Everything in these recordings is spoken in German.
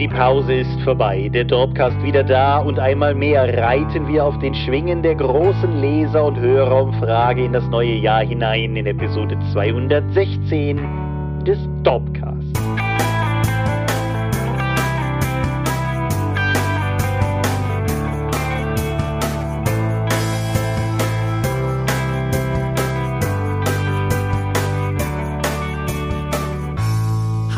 Die Pause ist vorbei, der Dropcast wieder da und einmal mehr reiten wir auf den Schwingen der großen Leser- und Hörerumfrage in das neue Jahr hinein in Episode 216 des Dropcast.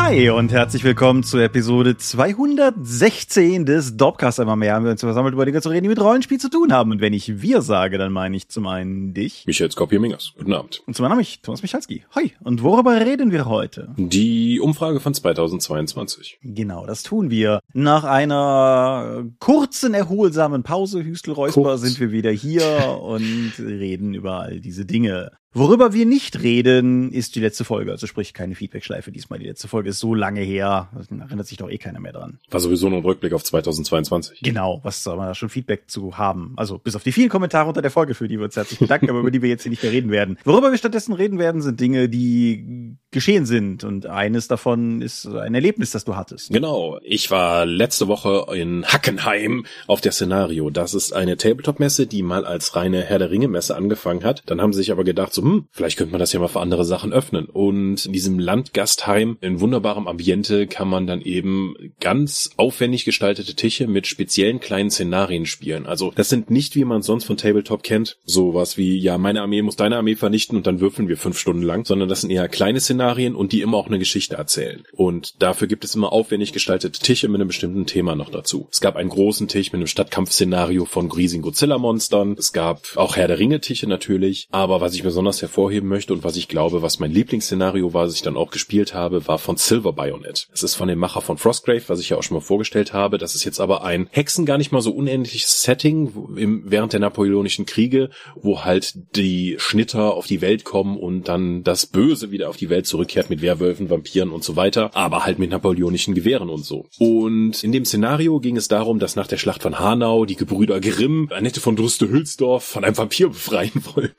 Hi und herzlich willkommen zu Episode 216 des Dopcast einmal mehr. Haben wir uns versammelt, über Dinge zu reden, die mit Rollenspiel zu tun haben. Und wenn ich wir sage, dann meine ich zum einen dich. Michael Skopje-Mingers. Guten Abend. Und zum anderen mich, Thomas Michalski. Hi. Und worüber reden wir heute? Die Umfrage von 2022. Genau, das tun wir. Nach einer kurzen, erholsamen Pause, Hüstelräusper, Kurz. sind wir wieder hier und reden über all diese Dinge. Worüber wir nicht reden, ist die letzte Folge. Also sprich, keine Feedbackschleife diesmal. Die letzte Folge ist so lange her, da erinnert sich doch eh keiner mehr dran. War sowieso nur ein Rückblick auf 2022. Genau, was soll man da schon Feedback zu haben? Also bis auf die vielen Kommentare unter der Folge, für die wir uns herzlich bedanken, aber über die wir jetzt hier nicht mehr reden werden. Worüber wir stattdessen reden werden, sind Dinge, die geschehen sind. Und eines davon ist ein Erlebnis, das du hattest. Genau. Ich war letzte Woche in Hackenheim auf der Szenario. Das ist eine Tabletop-Messe, die mal als reine Herr der Ringe-Messe angefangen hat. Dann haben sie sich aber gedacht, so, hm, vielleicht könnte man das ja mal für andere Sachen öffnen. Und in diesem Landgastheim in wunderbarem Ambiente kann man dann eben ganz aufwendig gestaltete Tische mit speziellen kleinen Szenarien spielen. Also das sind nicht, wie man sonst von Tabletop kennt, sowas wie, ja, meine Armee muss deine Armee vernichten und dann würfeln wir fünf Stunden lang, sondern das sind eher kleine Szenarien und die immer auch eine Geschichte erzählen. Und dafür gibt es immer aufwendig gestaltete Tische mit einem bestimmten Thema noch dazu. Es gab einen großen Tisch mit einem Stadtkampfszenario von riesigen Godzilla-Monstern. Es gab auch Herr der Ringe-Tische natürlich. Aber was ich besonders hervorheben möchte und was ich glaube, was mein Lieblingsszenario war, was ich dann auch gespielt habe, war von Silver Bayonet. Es ist von dem Macher von Frostgrave, was ich ja auch schon mal vorgestellt habe. Das ist jetzt aber ein Hexen gar nicht mal so unähnliches Setting im, während der Napoleonischen Kriege, wo halt die Schnitter auf die Welt kommen und dann das Böse wieder auf die Welt zurückkehrt mit Werwölfen, Vampiren und so weiter, aber halt mit napoleonischen Gewehren und so. Und in dem Szenario ging es darum, dass nach der Schlacht von Hanau die Gebrüder Grimm Annette von Druste-Hülsdorf von einem Vampir befreien wollen.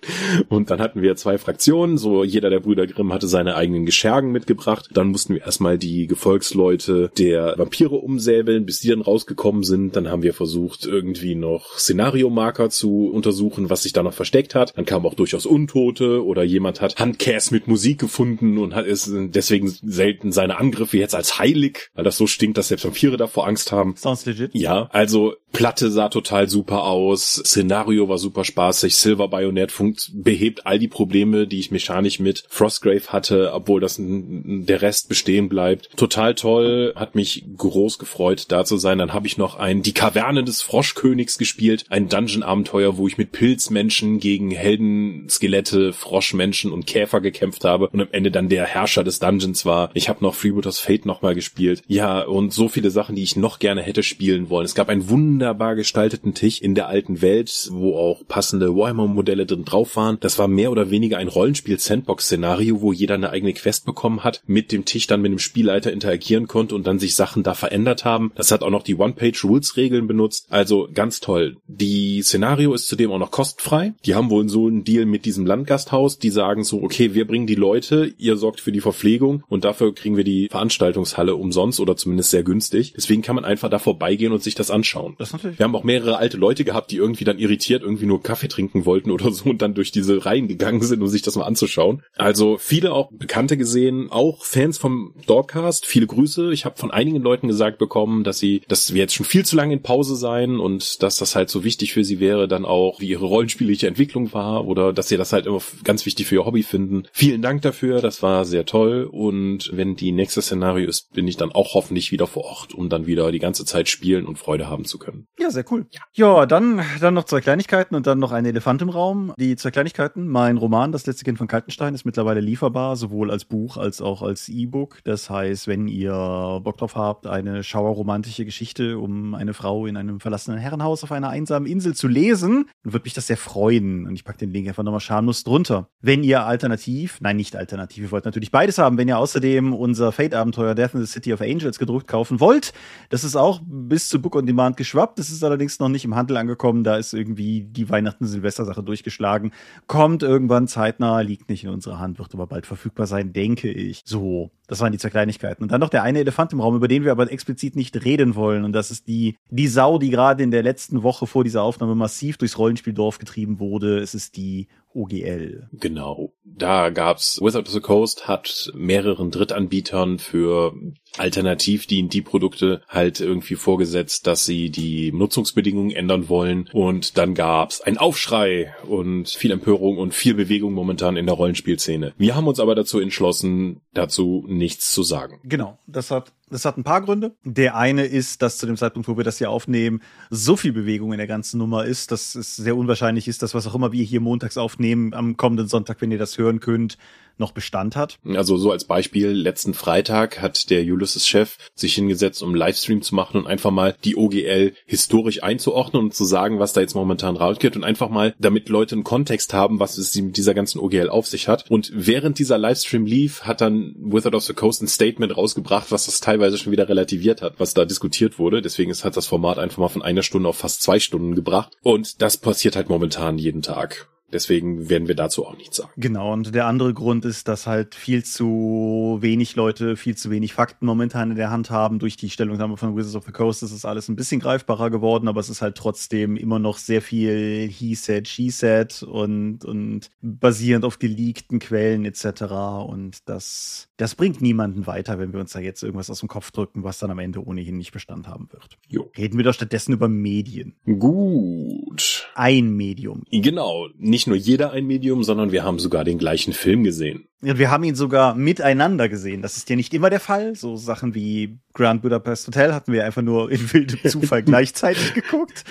Und dann hatten wir zwei Fraktionen, so jeder der Brüder Grimm hatte seine eigenen Geschergen mitgebracht. Dann mussten wir erstmal die Gefolgsleute der Vampire umsäbeln, bis die dann rausgekommen sind. Dann haben wir versucht, irgendwie noch Szenariomarker zu untersuchen, was sich da noch versteckt hat. Dann kamen auch durchaus Untote oder jemand hat Handkäs mit Musik gefunden und hat es deswegen selten seine Angriffe jetzt als heilig, weil das so stinkt, dass selbst Vampire davor Angst haben. Sounds legit. Ja, also Platte sah total super aus, Szenario war super spaßig, Silver Bayonet funkt, behebt all die Probleme, die ich mechanisch mit Frostgrave hatte, obwohl das der Rest bestehen bleibt. Total toll, hat mich groß gefreut, da zu sein. Dann habe ich noch ein Die Kaverne des Froschkönigs gespielt, ein Dungeon-Abenteuer, wo ich mit Pilzmenschen gegen Heldenskelette, Froschmenschen und Käfer gekämpft habe und am Ende dann der Herrscher des Dungeons war. Ich habe noch Freebooters Fate nochmal gespielt. Ja, und so viele Sachen, die ich noch gerne hätte spielen wollen. Es gab einen wunderbar gestalteten Tisch in der alten Welt, wo auch passende Warhammer-Modelle drin drauf waren. Das war mehr oder weniger ein Rollenspiel-Sandbox-Szenario, wo jeder eine eigene Quest bekommen hat, mit dem Tisch dann mit dem Spielleiter interagieren konnte und dann sich Sachen da verändert haben. Das hat auch noch die One-Page-Rules-Regeln benutzt. Also ganz toll. Die Szenario ist zudem auch noch kostenfrei. Die haben wohl so einen Deal mit diesem Landgasthaus. Die sagen so, okay, wir bringen die Leute, ihr sorgt für die Verpflegung und dafür kriegen wir die Veranstaltungshalle umsonst oder zumindest sehr günstig. Deswegen kann man einfach da vorbeigehen und sich das anschauen. Das. Wir haben auch mehrere alte Leute gehabt, die irgendwie dann irritiert irgendwie nur Kaffee trinken wollten oder so und dann durch diese Reihen gegangen sind, um sich das mal anzuschauen. Also viele auch Bekannte gesehen, auch Fans vom Dogcast. Viele Grüße. Ich habe von einigen Leuten gesagt bekommen, dass sie, dass wir jetzt schon viel zu lange in Pause seien und dass das halt so wichtig für sie wäre, dann auch wie ihre rollenspielliche Entwicklung war oder dass sie das halt immer ganz wichtig für ihr Hobby finden. Vielen Dank dafür. Das war sehr toll und wenn die nächste Szenario ist, bin ich dann auch hoffentlich wieder vor Ort, um dann wieder die ganze Zeit spielen und Freude haben zu können. Ja, sehr cool. Ja, dann, dann noch zwei Kleinigkeiten und dann noch ein Elefant im Raum. Die zwei Kleinigkeiten. Mein Roman, Das letzte Kind von Kaltenstein, ist mittlerweile lieferbar, sowohl als Buch als auch als E-Book. Das heißt, wenn ihr Bock drauf habt, eine schauerromantische Geschichte um eine Frau in einem verlassenen Herrenhaus auf einer einsamen Insel zu lesen, dann würde mich das sehr freuen. Und ich packe den Link einfach nochmal schamlos drunter. Wenn ihr alternativ, nein, nicht alternativ, ihr wollt natürlich beides haben, wenn ihr außerdem unser Fate-Abenteuer Death in the City of Angels gedruckt kaufen wollt, das ist auch bis zu Book on Demand geschwappt. Das ist allerdings noch nicht im Handel angekommen. Da ist irgendwie die Weihnachten-Silvester-Sache durchgeschlagen. Kommt irgendwann irgendwann zeitnah, liegt nicht in unserer Hand, wird aber bald verfügbar sein, denke ich. So, das waren die zwei Kleinigkeiten. Und dann noch der eine Elefant im Raum, über den wir aber explizit nicht reden wollen. Und das ist die, die Sau, die gerade in der letzten Woche vor dieser Aufnahme massiv durchs Rollenspieldorf getrieben wurde. Es ist die OGL. Genau. Da gab's Wizard of the Coast hat mehreren Drittanbietern für alternativ die Produkte halt irgendwie vorgesetzt, dass sie die Nutzungsbedingungen ändern wollen und dann gab's ein Aufschrei und viel Empörung und viel Bewegung momentan in der Rollenspielszene. Wir haben uns aber dazu entschlossen, dazu nichts zu sagen. Genau, das hat das hat ein paar Gründe. Der eine ist, dass zu dem Zeitpunkt, wo wir das hier aufnehmen, so viel Bewegung in der ganzen Nummer ist, dass es sehr unwahrscheinlich ist, dass was auch immer wir hier montags aufnehmen, am kommenden Sonntag, wenn ihr das hören könnt, noch Bestand hat. Also so als Beispiel, letzten Freitag hat der Ulysses-Chef sich hingesetzt, um Livestream zu machen und einfach mal die OGL historisch einzuordnen und zu sagen, was da jetzt momentan rausgeht und einfach mal, damit Leute einen Kontext haben, was es mit dieser ganzen OGL auf sich hat. Und während dieser Livestream lief, hat dann Wizard of the Coast ein Statement rausgebracht, was das teilweise schon wieder relativiert hat, was da diskutiert wurde. Deswegen hat das Format einfach mal von einer Stunde auf fast zwei Stunden gebracht. Und das passiert halt momentan jeden Tag. Deswegen werden wir dazu auch nichts sagen. Genau, und der andere Grund ist, dass halt viel zu wenig Leute, viel zu wenig Fakten momentan in der Hand haben. Durch die Stellungnahme von Wizards of the Coast ist es alles ein bisschen greifbarer geworden, aber es ist halt trotzdem immer noch sehr viel He said, She said und, und basierend auf geleakten Quellen etc. Und das, das bringt niemanden weiter, wenn wir uns da jetzt irgendwas aus dem Kopf drücken, was dann am Ende ohnehin nicht Bestand haben wird. Jo. Reden wir doch stattdessen über Medien. Gut. Ein Medium. Genau. Nicht nur jeder ein Medium, sondern wir haben sogar den gleichen Film gesehen. Und wir haben ihn sogar miteinander gesehen. Das ist ja nicht immer der Fall. So Sachen wie Grand Budapest Hotel hatten wir einfach nur in wildem Zufall gleichzeitig geguckt.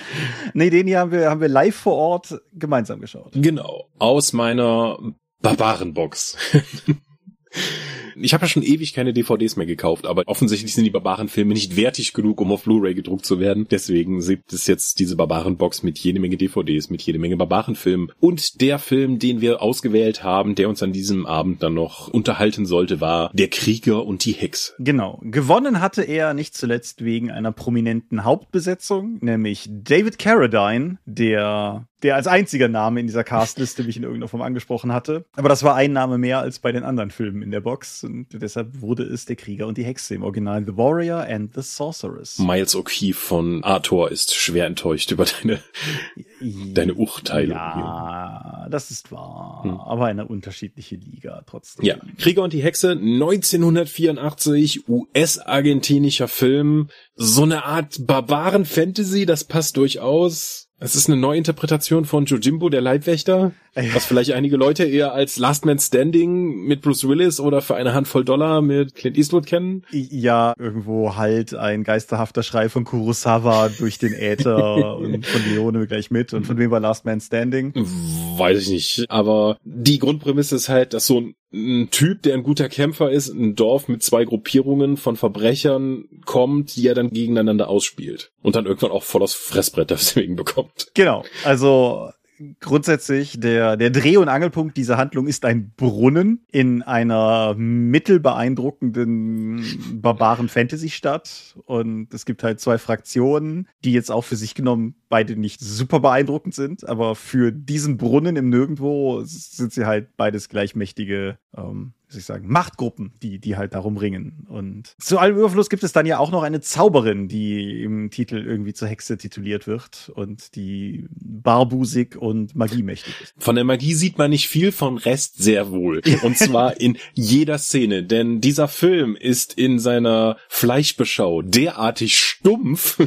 Nee, den hier haben wir, haben wir live vor Ort gemeinsam geschaut. Genau. Aus meiner Barbarenbox. Ich habe ja schon ewig keine DVDs mehr gekauft, aber offensichtlich sind die Barbarenfilme nicht wertig genug, um auf Blu-ray gedruckt zu werden. Deswegen gibt es jetzt diese Barbarenbox mit jede Menge DVDs, mit jede Menge Barbarenfilmen. Und der Film, den wir ausgewählt haben, der uns an diesem Abend dann noch unterhalten sollte, war Der Krieger und die Hexe. Genau. Gewonnen hatte er nicht zuletzt wegen einer prominenten Hauptbesetzung, nämlich David Carradine, der der als einziger Name in dieser Castliste mich in irgendeiner Form angesprochen hatte. Aber das war ein Name mehr als bei den anderen Filmen in der Box und deshalb wurde es der Krieger und die Hexe im Original The Warrior and the Sorceress. Miles O'Keefe von Arthur ist schwer enttäuscht über deine, deine Urteilung. Ja, hier. das ist wahr. Hm. Aber eine unterschiedliche Liga trotzdem. Ja, Krieger und die Hexe 1984, US-argentinischer Film. So eine Art Barbaren-Fantasy, das passt durchaus es ist eine Neuinterpretation von Jojimbo, der Leibwächter, was vielleicht einige Leute eher als Last Man Standing mit Bruce Willis oder für eine Handvoll Dollar mit Clint Eastwood kennen. Ja, irgendwo halt ein geisterhafter Schrei von Kurosawa durch den Äther und von Leone gleich mit. Und von wem war Last Man Standing? Weiß ich nicht. Aber die Grundprämisse ist halt, dass so ein ein Typ, der ein guter Kämpfer ist, ein Dorf mit zwei Gruppierungen von Verbrechern kommt, die er dann gegeneinander ausspielt. Und dann irgendwann auch voll aus Fressbrett deswegen bekommt. Genau. Also grundsätzlich der, der Dreh- und Angelpunkt dieser Handlung ist ein Brunnen in einer mittelbeeindruckenden barbaren Fantasy-Stadt. Und es gibt halt zwei Fraktionen, die jetzt auch für sich genommen beide nicht super beeindruckend sind, aber für diesen Brunnen im Nirgendwo sind sie halt beides gleichmächtige ähm, soll ich sagen, Machtgruppen, die, die halt darum ringen. Und zu allem Überfluss gibt es dann ja auch noch eine Zauberin, die im Titel irgendwie zur Hexe tituliert wird und die barbusig und magiemächtig ist. Von der Magie sieht man nicht viel, von Rest sehr wohl. Und zwar in jeder Szene, denn dieser Film ist in seiner Fleischbeschau derartig stumpf,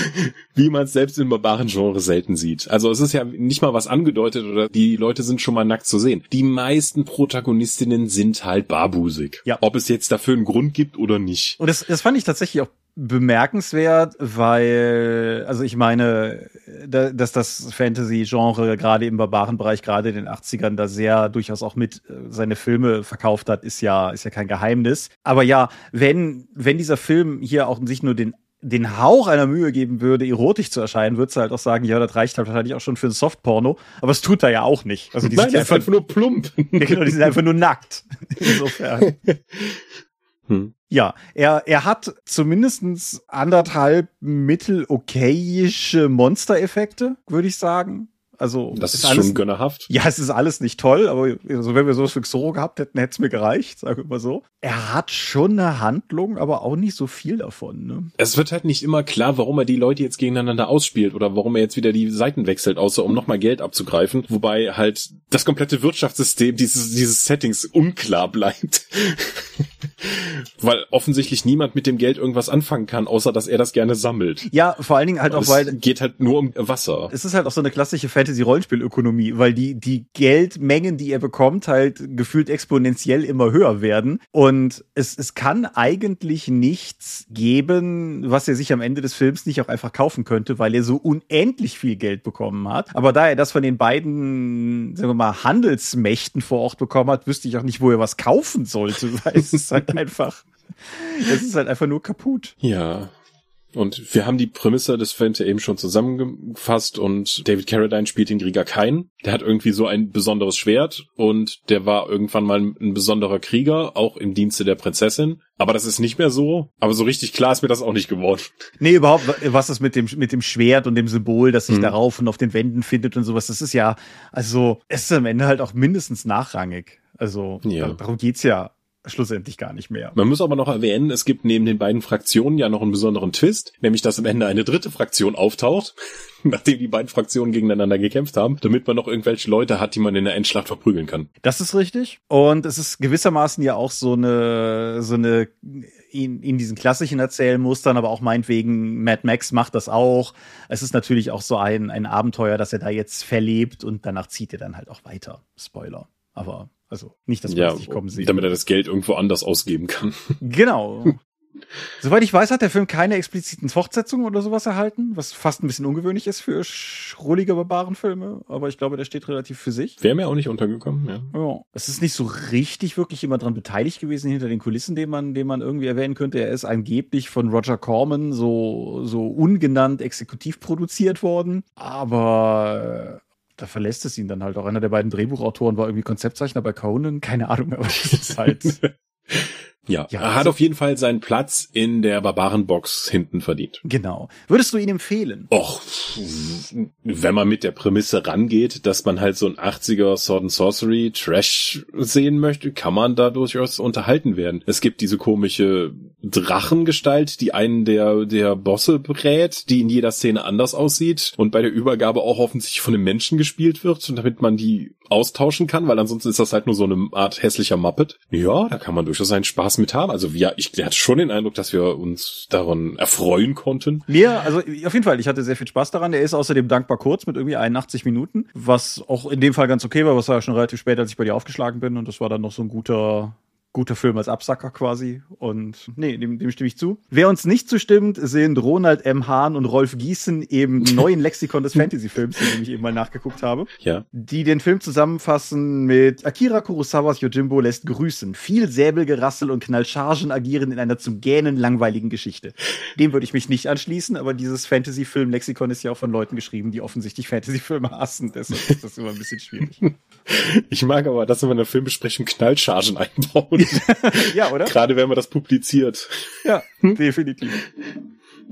wie man es selbst im barbaren Genre selten sieht. Also es ist ja nicht mal was angedeutet oder die Leute sind schon mal nackt zu sehen. Die meisten Protagonistinnen sind halt barbusig. Ja. Ob es jetzt dafür einen Grund gibt oder nicht. Und das, das fand ich tatsächlich auch bemerkenswert, weil, also ich meine, dass das Fantasy-Genre gerade im barbaren Bereich, gerade in den 80ern, da sehr durchaus auch mit äh, seine Filme verkauft hat, ist ja, ist ja kein Geheimnis. Aber ja, wenn, wenn dieser Film hier auch sich nur den den Hauch einer Mühe geben würde, erotisch zu erscheinen, würdest du halt auch sagen, ja, das reicht halt wahrscheinlich auch schon für ein Softporno. Aber es tut er ja auch nicht. Also die Nein, sind einfach, einfach nur plump. genau, die sind einfach nur nackt. Insofern. Hm. Ja, er, er hat zumindestens anderthalb mittel-okayische Monstereffekte, würde ich sagen. Also das ist, ist alles, schon gönnerhaft. Ja, es ist alles nicht toll, aber also wenn wir sowas für Xoro gehabt hätten, hätte es mir gereicht, sage ich mal so. Er hat schon eine Handlung, aber auch nicht so viel davon. Ne? Es wird halt nicht immer klar, warum er die Leute jetzt gegeneinander ausspielt oder warum er jetzt wieder die Seiten wechselt, außer um nochmal Geld abzugreifen. Wobei halt das komplette Wirtschaftssystem dieses, dieses Settings unklar bleibt. weil offensichtlich niemand mit dem Geld irgendwas anfangen kann, außer dass er das gerne sammelt. Ja, vor allen Dingen halt auch, es weil geht halt nur um Wasser. es ist halt auch so eine klassische Fantasy-Rollenspielökonomie, weil die, die Geldmengen, die er bekommt, halt gefühlt exponentiell immer höher werden. Und es, es kann eigentlich nichts geben, was er sich am Ende des Films nicht auch einfach kaufen könnte, weil er so unendlich viel Geld bekommen hat. Aber da er das von den beiden, sagen wir mal, Handelsmächten vor Ort bekommen hat, wüsste ich auch nicht, wo er was kaufen sollte, weil es ist halt einfach, es ist halt einfach nur kaputt. Ja. Und wir haben die Prämisse des Films ja eben schon zusammengefasst und David Carradine spielt den Krieger Kain. Der hat irgendwie so ein besonderes Schwert und der war irgendwann mal ein besonderer Krieger, auch im Dienste der Prinzessin. Aber das ist nicht mehr so. Aber so richtig klar ist mir das auch nicht geworden. Nee, überhaupt, was ist mit dem, mit dem Schwert und dem Symbol, das sich Mhm. darauf und auf den Wänden findet und sowas, das ist ja, also, es ist am Ende halt auch mindestens nachrangig. Also, Ja. da- darum geht's ja schlussendlich gar nicht mehr. Man muss aber noch erwähnen, es gibt neben den beiden Fraktionen ja noch einen besonderen Twist, nämlich dass am Ende eine dritte Fraktion auftaucht, nachdem die beiden Fraktionen gegeneinander gekämpft haben, damit man noch irgendwelche Leute hat, die man in der Endschlacht verprügeln kann. Das ist richtig. Und es ist gewissermaßen ja auch so eine, so eine, in, in diesen klassischen Erzählmustern, aber auch meinetwegen Mad Max macht das auch. Es ist natürlich auch so ein, ein Abenteuer, das er da jetzt verlebt und danach zieht er dann halt auch weiter. Spoiler. Aber, also, nicht, dass wir Ja, das nicht kommen sehen. damit er das Geld irgendwo anders ausgeben kann. Genau. Soweit ich weiß, hat der Film keine expliziten Fortsetzungen oder sowas erhalten, was fast ein bisschen ungewöhnlich ist für schrullige Barbarenfilme, aber ich glaube, der steht relativ für sich. Wäre mir auch nicht untergekommen, ja. Ja. Es ist nicht so richtig wirklich immer dran beteiligt gewesen hinter den Kulissen, den man, den man irgendwie erwähnen könnte. Er ist angeblich von Roger Corman so, so ungenannt exekutiv produziert worden, aber da verlässt es ihn dann halt auch. Einer der beiden Drehbuchautoren war irgendwie Konzeptzeichner bei Conan. Keine Ahnung, aber das ist halt. Ja, Ja, er hat also- auf jeden Fall seinen Platz in der Barbarenbox hinten verdient. genau. Würdest du ihn empfehlen? Och, wenn man mit der Prämisse rangeht, dass man halt so ein 80er Sword and Sorcery Trash sehen möchte, kann man da durchaus unterhalten werden. Es gibt diese komische Drachengestalt, die einen der, der Bosse berät, die in jeder Szene anders aussieht und bei der Übergabe auch offensichtlich von einem Menschen gespielt wird, und damit man die austauschen kann, weil ansonsten ist das halt nur so eine Art hässlicher Muppet. Ja, da kann man durchaus seinen Spaß mit haben. Also ja, ich hatte schon den Eindruck, dass wir uns daran erfreuen konnten. Mir, also auf jeden Fall, ich hatte sehr viel Spaß daran. Der ist außerdem dankbar kurz mit irgendwie 81 Minuten, was auch in dem Fall ganz okay war, was war ja schon relativ spät, als ich bei dir aufgeschlagen bin und das war dann noch so ein guter guter Film als Absacker quasi und nee, dem, dem stimme ich zu. Wer uns nicht zustimmt, sind Ronald M. Hahn und Rolf Gießen im neuen Lexikon des Fantasy-Films, in dem ich eben mal nachgeguckt habe Ja. die den Film zusammenfassen mit Akira Kurosawas Yojimbo lässt grüßen. Viel Säbelgerassel und Knallchargen agieren in einer zum Gähnen langweiligen Geschichte. Dem würde ich mich nicht anschließen, aber dieses Fantasy-Film-Lexikon ist ja auch von Leuten geschrieben, die offensichtlich Fantasy-Filme hassen. Deshalb ist das immer ein bisschen schwierig. Ich mag aber, dass wir in der Filmbesprechung Knallchargen einbauen. ja, oder? Gerade wenn man das publiziert. Ja, definitiv.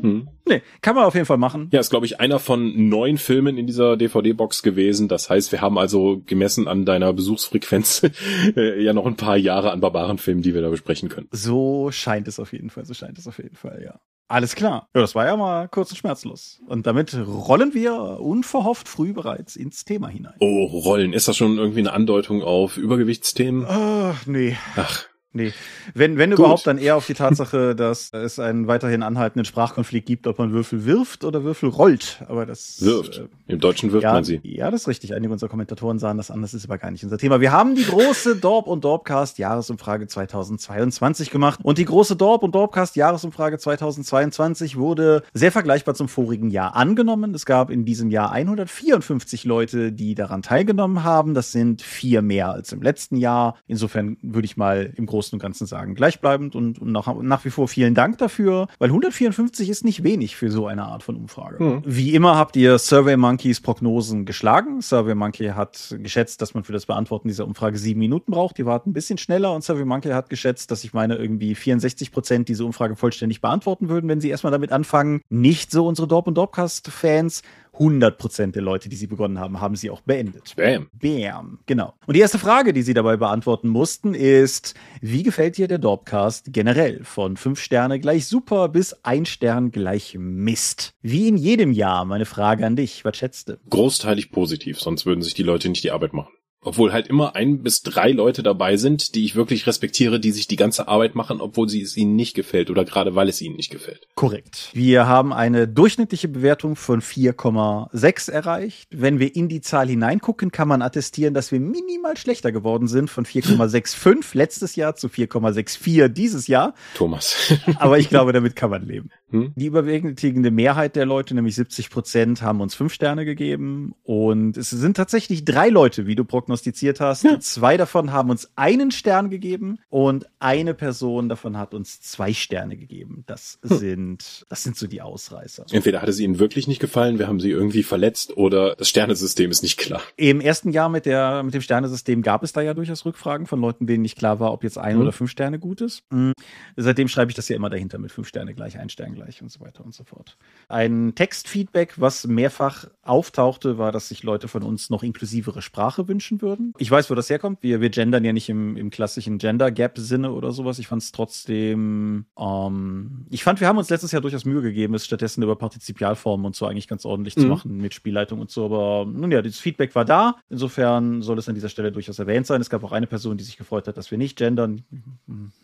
Hm. Nee, kann man auf jeden Fall machen. Ja, ist, glaube ich, einer von neun Filmen in dieser DVD-Box gewesen. Das heißt, wir haben also gemessen an deiner Besuchsfrequenz äh, ja noch ein paar Jahre an Barbarenfilmen, die wir da besprechen können. So scheint es auf jeden Fall, so scheint es auf jeden Fall, ja. Alles klar. Ja, das war ja mal kurz und schmerzlos. Und damit rollen wir unverhofft früh bereits ins Thema hinein. Oh, Rollen. Ist das schon irgendwie eine Andeutung auf Übergewichtsthemen? Ach, nee. Ach, Nee. Wenn, wenn Gut. überhaupt, dann eher auf die Tatsache, dass es einen weiterhin anhaltenden Sprachkonflikt gibt, ob man Würfel wirft oder Würfel rollt. Aber das wirft. Äh, Im Deutschen wirft ja, man sie. ja, das ist richtig. Einige unserer Kommentatoren sahen das an. Das ist aber gar nicht unser Thema. Wir haben die große Dorp und Dorpcast Jahresumfrage 2022 gemacht. Und die große Dorp und Dorpcast Jahresumfrage 2022 wurde sehr vergleichbar zum vorigen Jahr angenommen. Es gab in diesem Jahr 154 Leute, die daran teilgenommen haben. Das sind vier mehr als im letzten Jahr. Insofern würde ich mal im Großen und Ganzen sagen, gleichbleibend und, und nach, nach wie vor vielen Dank dafür, weil 154 ist nicht wenig für so eine Art von Umfrage. Mhm. Wie immer habt ihr Survey Monkeys Prognosen geschlagen. Survey Monkey hat geschätzt, dass man für das Beantworten dieser Umfrage sieben Minuten braucht. Die warten ein bisschen schneller und Survey Monkey hat geschätzt, dass ich meine, irgendwie 64 Prozent diese Umfrage vollständig beantworten würden, wenn sie erstmal damit anfangen. Nicht so unsere Dorp und Dorpcast-Fans. 100% der Leute, die sie begonnen haben, haben sie auch beendet. Bam. Bam, genau. Und die erste Frage, die sie dabei beantworten mussten, ist, wie gefällt dir der Dorpcast generell? Von fünf Sterne gleich super bis ein Stern gleich Mist. Wie in jedem Jahr, meine Frage an dich, was schätzt du? Großteilig positiv, sonst würden sich die Leute nicht die Arbeit machen. Obwohl halt immer ein bis drei Leute dabei sind, die ich wirklich respektiere, die sich die ganze Arbeit machen, obwohl sie es ihnen nicht gefällt oder gerade weil es ihnen nicht gefällt. Korrekt. Wir haben eine durchschnittliche Bewertung von 4,6 erreicht. Wenn wir in die Zahl hineingucken, kann man attestieren, dass wir minimal schlechter geworden sind von 4,65 letztes Jahr zu 4,64 dieses Jahr. Thomas. Aber ich glaube, damit kann man leben. Hm? Die überwiegende Mehrheit der Leute, nämlich 70 Prozent, haben uns fünf Sterne gegeben. Und es sind tatsächlich drei Leute, wie du prognostiziert hast. Ja. Zwei davon haben uns einen Stern gegeben und eine Person davon hat uns zwei Sterne gegeben. Das sind, das sind so die Ausreißer. Entweder hat es ihnen wirklich nicht gefallen, wir haben sie irgendwie verletzt oder das Sternesystem ist nicht klar. Im ersten Jahr mit, der, mit dem Sternesystem gab es da ja durchaus Rückfragen von Leuten, denen nicht klar war, ob jetzt ein Mhm. oder fünf Sterne gut ist. Mhm. Seitdem schreibe ich das ja immer dahinter mit fünf Sterne gleich, ein Stern gleich und so weiter und so fort. Ein Textfeedback, was mehrfach auftauchte, war, dass sich Leute von uns noch inklusivere Sprache wünschen würden. Ich weiß, wo das herkommt. Wir, wir gendern ja nicht im, im klassischen Gender-Gap-Sinne oder sowas. Ich fand es trotzdem, ähm, ich fand, wir haben uns letztes Jahr durchaus Mühe gegeben, es stattdessen über Partizipialformen und so eigentlich ganz ordentlich zu Mhm. machen mit Spielleitung und so. Aber nun ja, das Feedback war da. Insofern soll es an dieser Stelle durchaus erwähnt sein. Es gab auch eine Person, die sich gefreut hat, dass wir nicht gendern.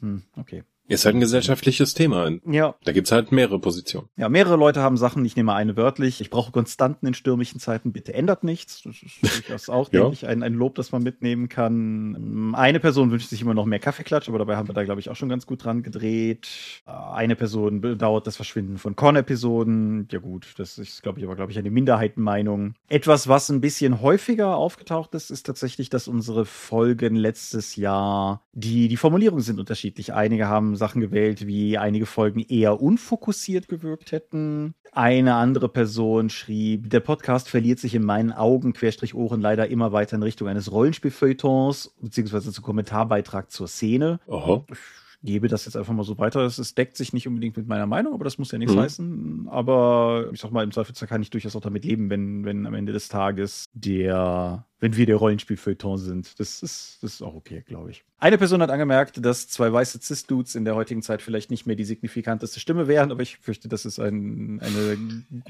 Hm, Okay. Ist halt ein gesellschaftliches Thema. Ja, Da gibt's halt mehrere Positionen. ja, mehrere Leute haben Sachen, ich nehme eine wörtlich. Ich brauche Konstanten in stürmischen Zeiten, bitte ändert nichts. Das ist durchaus auch, Ja. denke ich, ein, ein Lob, das man mitnehmen kann. Eine Person wünscht sich immer noch mehr Kaffeeklatsch, aber dabei haben wir da, glaube ich, auch schon ganz gut dran gedreht. Äh, Eine Person bedauert das Verschwinden von Korn-Episoden. Ja gut, das ist, glaube ich, aber, glaube ich, eine Minderheitenmeinung. Etwas, was ein bisschen häufiger aufgetaucht ist, ist tatsächlich, dass unsere Folgen letztes Jahr, die, die Formulierungen sind unterschiedlich. Einige haben Sachen gewählt, wie einige Folgen eher unfokussiert gewirkt hätten. Eine andere Person schrieb, der Podcast verliert sich in meinen Augen, Querstrich Ohren, leider immer weiter in Richtung eines Rollenspielfeuilletons, beziehungsweise zu Kommentarbeitrag zur Szene. Oho. Ich gebe das jetzt einfach mal so weiter. Es es deckt sich nicht unbedingt mit meiner Meinung, aber das muss ja nichts Mhm. heißen. Aber ich sag mal, im Zweifelsfall kann ich durchaus auch damit leben, wenn, wenn am Ende des Tages der, wenn wir der Rollenspielfeuilleton sind. Das ist, das ist auch okay, glaube ich. Eine Person hat angemerkt, dass zwei weiße Cis-Dudes in der heutigen Zeit vielleicht nicht mehr die signifikanteste Stimme wären, aber ich fürchte, das ist ein, eine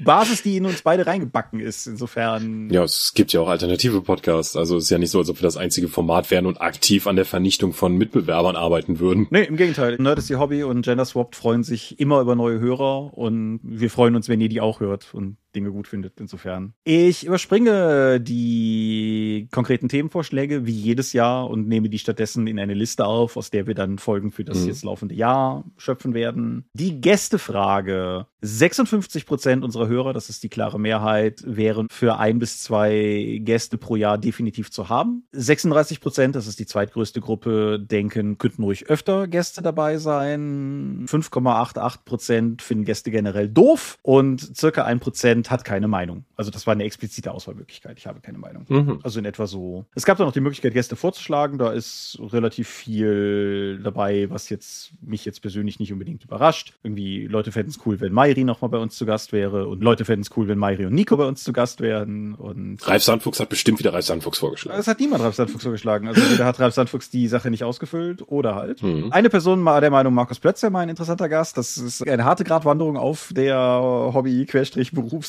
Basis, die in uns beide reingebacken ist. Insofern. Ja, es gibt ja auch alternative Podcasts. Also es ist ja nicht so, als ob wir das einzige Format wären und aktiv an der Vernichtung von Mitbewerbern arbeiten würden. Nee, im Gegenteil. Nerd ist ihr Hobby und Gender Swapped freuen sich immer über neue Hörer und wir freuen uns, wenn ihr die auch hört und Dinge gut findet. Insofern. Ich überspringe die konkreten Themenvorschläge wie jedes Jahr und nehme die stattdessen in eine Liste auf, aus der wir dann Folgen für das Mhm. jetzt laufende Jahr schöpfen werden. Die Gästefrage. 56 Prozent unserer Hörer, das ist die klare Mehrheit, wären für ein bis zwei Gäste pro Jahr definitiv zu haben. 36 Prozent, das ist die zweitgrößte Gruppe, denken, könnten ruhig öfter Gäste dabei sein. 5,88 Prozent finden Gäste generell doof und circa ein Prozent hat keine Meinung. Also das war eine explizite Auswahlmöglichkeit. Ich habe keine Meinung. Mhm. Also in etwa so. Es gab dann noch die Möglichkeit, Gäste vorzuschlagen. Da ist relativ viel dabei, was jetzt mich jetzt persönlich nicht unbedingt überrascht. Irgendwie Leute fänden es cool, wenn Mairi noch mal bei uns zu Gast wäre und Leute fänden es cool, wenn Mairi und Nico bei uns zu Gast wären und Ralf Sandfuchs hat bestimmt wieder Ralf Sandfuchs vorgeschlagen. es hat niemand Ralf Sandfuchs vorgeschlagen. Also entweder hat Ralf Sandfuchs die Sache nicht ausgefüllt oder halt. Mhm. Eine Person war der Meinung, Markus Plötz wäre mal ein interessanter Gast. Das ist eine harte Gratwanderung auf der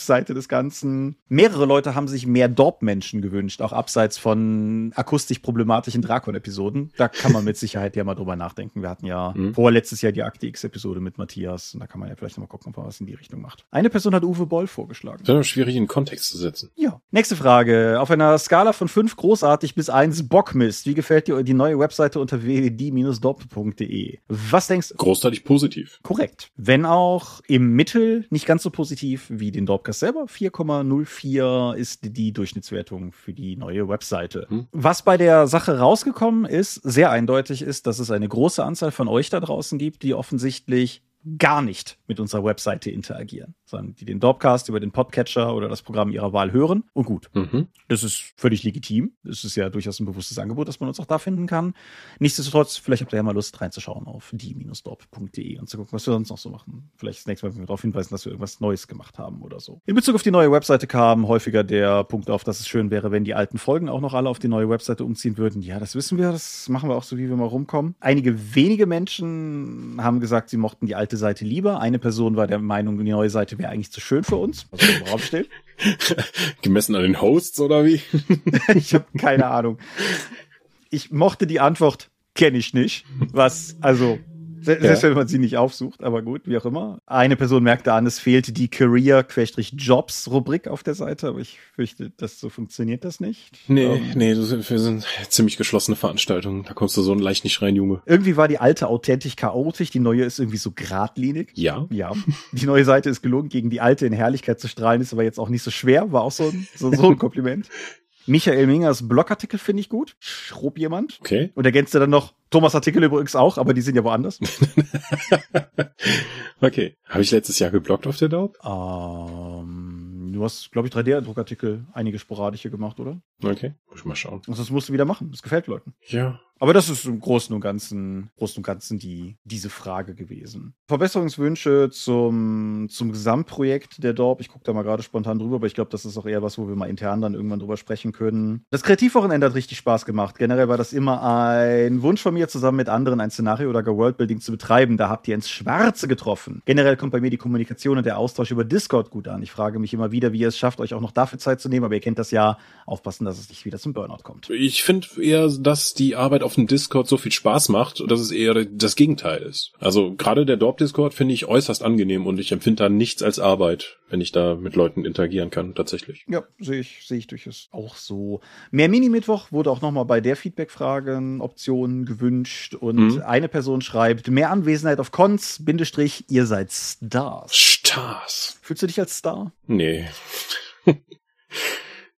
Hobby-Berufsseite des Ganzen. Mehrere Leute haben sich mehr Dorp-Menschen gewünscht, auch abseits von akustisch problematischen Drakon-Episoden. Da kann man mit Sicherheit ja mal drüber nachdenken. Wir hatten ja Mhm. vorletztes Jahr die Akte X-Episode mit Matthias. Und da kann man ja vielleicht noch mal gucken, ob man was in die Richtung macht. Eine Person hat Uwe Boll vorgeschlagen. Das ist schwierig in Kontext zu setzen. Ja. Nächste Frage. Auf einer Skala von 5 großartig bis 1 Bockmist. Wie gefällt dir die neue Webseite unter www.die-dop.de? Was denkst du? Großteilig positiv. Korrekt. Wenn auch im Mittel nicht ganz so positiv wie den Dorpcast selber. 4,04 ist die Durchschnittswertung für die neue Webseite. Hm. Was bei der Sache rausgekommen ist, sehr eindeutig ist, dass es eine große Anzahl von euch da draußen gibt, die offensichtlich gar nicht mit unserer Webseite interagieren, dann, die den Dorpcast über den Podcatcher oder das Programm ihrer Wahl hören. Und gut. Mhm. Das ist völlig legitim. Das ist ja durchaus ein bewusstes Angebot, dass man uns auch da finden kann. Nichtsdestotrotz, vielleicht habt ihr ja mal Lust reinzuschauen auf die-dorp.de und zu gucken, was wir sonst noch so machen. Vielleicht das nächste Mal, wenn wir darauf hinweisen, dass wir irgendwas Neues gemacht haben oder so. In Bezug auf die neue Webseite kam häufiger der Punkt auf, dass es schön wäre, wenn die alten Folgen auch noch alle auf die neue Webseite umziehen würden. Ja, das wissen wir, das machen wir auch so, wie wir mal rumkommen. Einige wenige Menschen haben gesagt, sie mochten die alte Seite lieber. Eine Person war der Meinung, die neue Seite wäre eigentlich zu schön für uns, was im Raum steht. Gemessen an den Hosts oder wie? ich habe keine Ahnung. Ich mochte die Antwort, kenne ich nicht. Was, also, selbst ja. wenn man sie nicht aufsucht, aber gut, wie auch immer. Eine Person merkte an, es fehlte die Career-Jobs-Rubrik auf der Seite, aber ich fürchte, dass so funktioniert das nicht. Nee, um, ähm, nee, das sind, wir sind ziemlich geschlossene Veranstaltungen. Da kommst du so leicht nicht rein, Junge. Irgendwie war die alte authentisch chaotisch, die neue ist irgendwie so geradlinig. Ja. Ja. Die neue Seite ist gelungen, gegen die alte in Herrlichkeit zu strahlen, ist aber jetzt auch nicht so schwer, war auch so ein, so, so ein Kompliment. Michael Mingers Blogartikel finde ich gut. Schrob jemand. Okay. Und ergänzte dann noch, Thomas Artikel übrigens auch, aber die sind ja woanders. okay. Habe ich letztes Jahr geblockt auf der Daub? Ähm, du hast, glaube ich, 3D-Druckartikel einige sporadische gemacht, oder? Okay. Muss ich mal schauen. Also das musst du wieder machen. Das gefällt Leuten. Ja. Aber das ist im Großen und Ganzen, Großen und Ganzen die, diese Frage gewesen. Verbesserungswünsche zum, zum Gesamtprojekt der Dorp. Ich gucke da mal gerade spontan drüber, aber ich glaube, das ist auch eher was, wo wir mal intern dann irgendwann drüber sprechen können. Das Kreativwochenende hat richtig Spaß gemacht. Generell war das immer ein Wunsch von mir, zusammen mit anderen ein Szenario oder gar Worldbuilding zu betreiben. Da habt ihr ins Schwarze getroffen. Generell kommt bei mir die Kommunikation und der Austausch über Discord gut an. Ich frage mich immer wieder, wie ihr es schafft, euch auch noch dafür Zeit zu nehmen, aber ihr kennt das ja. Aufpassen, dass es nicht wieder zum Burnout kommt. Ich finde eher, dass die Arbeit auf dem Discord so viel Spaß macht, dass es eher das Gegenteil ist. Also gerade der Dorp-Discord finde ich äußerst angenehm und ich empfinde da nichts als Arbeit, wenn ich da mit Leuten interagieren kann, tatsächlich. Ja, sehe ich, sehe ich durchaus auch so. Mehr Mini-Mittwoch wurde auch nochmal bei der Feedback-Fragen Optionen gewünscht und mhm. eine Person schreibt, mehr Anwesenheit auf Cons, Bindestrich, ihr seid Stars. Stars. Fühlst du dich als Star? Nee.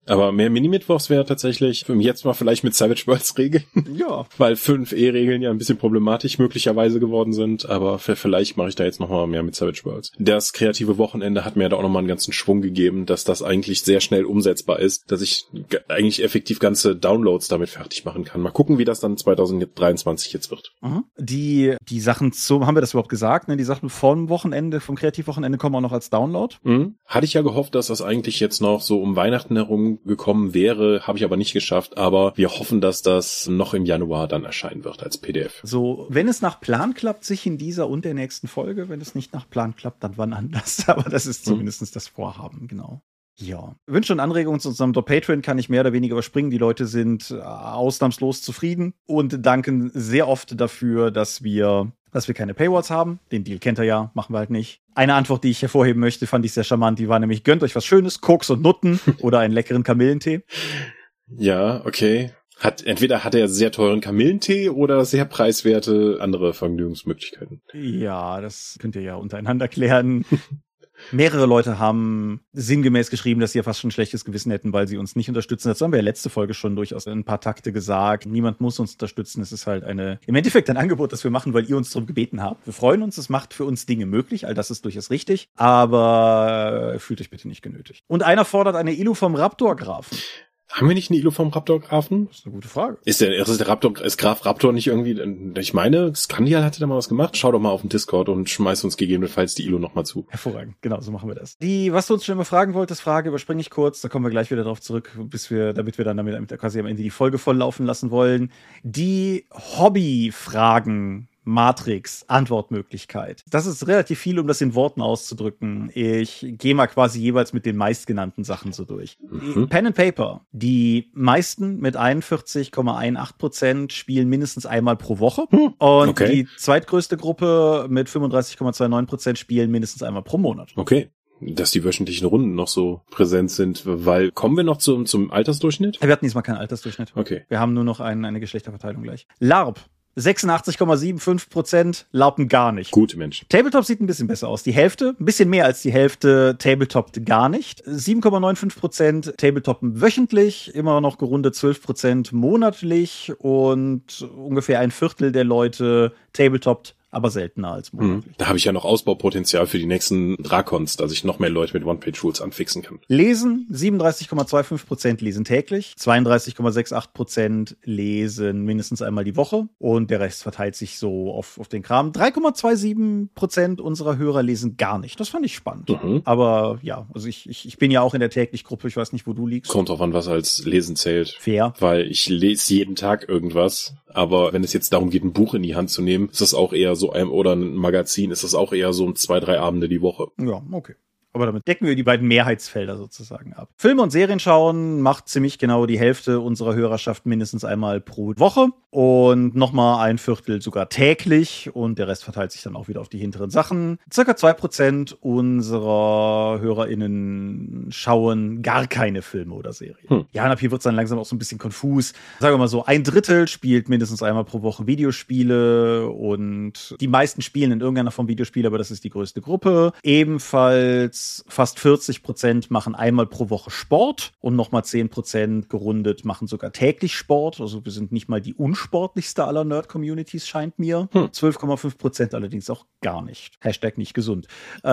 Aber mehr Mini-Mittwochs wäre tatsächlich mich jetzt mal vielleicht mit Savage Worlds Regeln. Ja. Weil fünf E-Regeln ja ein bisschen problematisch möglicherweise geworden sind, aber vielleicht mache ich da jetzt nochmal mehr mit Savage Worlds. Das kreative Wochenende hat mir da auch nochmal einen ganzen Schwung gegeben, dass das eigentlich sehr schnell umsetzbar ist, dass ich eigentlich effektiv ganze Downloads damit fertig machen kann. Mal gucken, wie das dann 2023 jetzt wird. Mhm. Die, die Sachen zum, haben wir das überhaupt gesagt, ne? Die Sachen vom Wochenende, vom Kreativwochenende kommen auch noch als Download? Mhm. Hatte ich ja gehofft, dass das eigentlich jetzt noch so um Weihnachten herum gekommen wäre, habe ich aber nicht geschafft. Aber wir hoffen, dass das noch im Januar dann erscheinen wird als PDF. So, wenn es nach Plan klappt, sich in dieser und der nächsten Folge. Wenn es nicht nach Plan klappt, dann wann anders. Aber das ist zumindest mhm. das Vorhaben, genau. Ja. Wünsche und Anregungen zu unserem Patreon kann ich mehr oder weniger überspringen. Die Leute sind äh, ausnahmslos zufrieden und danken sehr oft dafür, dass wir dass wir keine Paywalls haben. Den Deal kennt er ja, machen wir halt nicht. Eine Antwort, die ich hervorheben möchte, fand ich sehr charmant. Die war nämlich, gönnt euch was Schönes, Koks und Nutten oder einen leckeren Kamillentee. Ja, okay. Hat, entweder hat er sehr teuren Kamillentee oder sehr preiswerte andere Vergnügungsmöglichkeiten. Ja, das könnt ihr ja untereinander klären. Mehrere Leute haben sinngemäß geschrieben, dass sie ja fast schon ein schlechtes Gewissen hätten, weil sie uns nicht unterstützen. Das haben wir ja letzte Folge schon durchaus ein paar Takte gesagt. Niemand muss uns unterstützen. Es ist halt eine, im Endeffekt ein Angebot, das wir machen, weil ihr uns darum gebeten habt. Wir freuen uns. Es macht für uns Dinge möglich. All das ist durchaus richtig. Aber fühlt euch bitte nicht genötigt. Und einer fordert eine Ilu vom Raptor-Grafen. Haben wir nicht einen Ilo vom Raptor-Grafen? Das ist eine gute Frage. Ist der, ist der Raptor, ist Graf Raptor nicht irgendwie, ich meine, Scandial hatte da mal was gemacht. Schau doch mal auf den Discord und schmeiß uns gegebenenfalls die Ilo nochmal zu. Hervorragend. Genau, so machen wir das. Die, was du uns schon immer fragen wolltest, Frage überspringe ich kurz. Da kommen wir gleich wieder drauf zurück, bis wir, damit wir dann damit, damit quasi am Ende die Folge volllaufen lassen wollen. Die Hobby-Fragen Matrix, Antwortmöglichkeit. Das ist relativ viel, um das in Worten auszudrücken. Ich gehe mal quasi jeweils mit den meistgenannten Sachen so durch. Mhm. Pen and Paper. Die meisten mit 41,18 Prozent spielen mindestens einmal pro Woche. Mhm. Und okay. die zweitgrößte Gruppe mit 35,29 Prozent spielen mindestens einmal pro Monat. Okay dass die wöchentlichen Runden noch so präsent sind, weil kommen wir noch zum, zum Altersdurchschnitt? Wir hatten diesmal keinen Altersdurchschnitt. Okay. Wir haben nur noch ein, eine Geschlechterverteilung gleich. LARP 86,75 Prozent laufen gar nicht. Gute Menschen. Tabletop sieht ein bisschen besser aus. Die Hälfte, ein bisschen mehr als die Hälfte, Tabletop gar nicht. 7,95 Prozent Tabletoppen wöchentlich, immer noch gerundet 12 Prozent monatlich und ungefähr ein Viertel der Leute Tabletop aber seltener als Mhm. monatlich. Da habe ich ja noch Ausbaupotenzial für die nächsten Drakons, dass ich noch mehr Leute mit One-Page-Rules anfixen kann. Lesen, 37,25% lesen täglich, 32,68% lesen mindestens einmal die Woche und der Rest verteilt sich so auf, auf den Kram. 3,27% unserer Hörer lesen gar nicht. Das fand ich spannend. Mhm. Aber ja, also ich, ich, ich bin ja auch in der täglich Gruppe, ich weiß nicht, wo du liegst. Kommt drauf an, was als Lesen zählt. Fair. Weil ich lese jeden Tag irgendwas, aber wenn es jetzt darum geht, ein Buch in die Hand zu nehmen, ist das auch eher so ein, oder ein Magazin, ist das auch eher so ein zwei, drei Abende die Woche. Ja, okay. Aber damit decken wir die beiden Mehrheitsfelder sozusagen ab. Filme und Serien schauen macht ziemlich genau die Hälfte unserer Hörerschaft mindestens einmal pro Woche und nochmal ein Viertel sogar täglich und der Rest verteilt sich dann auch wieder auf die hinteren Sachen. Circa zwei Prozent unserer HörerInnen schauen gar keine Filme oder Serien. Hm. Ja, und ab hier wird es dann langsam auch so ein bisschen konfus. Sagen wir mal so, ein Drittel spielt mindestens einmal pro Woche Videospiele und die meisten spielen in irgendeiner Form Videospiele, aber das ist die größte Gruppe. Ebenfalls fast 40 Prozent machen einmal pro Woche Sport und nochmal 10 Prozent gerundet machen sogar täglich Sport. Also wir sind nicht mal die unsportlichste aller Nerd-Communities, scheint mir. Hm. 12,5 Prozent allerdings auch gar nicht. Hashtag nicht gesund.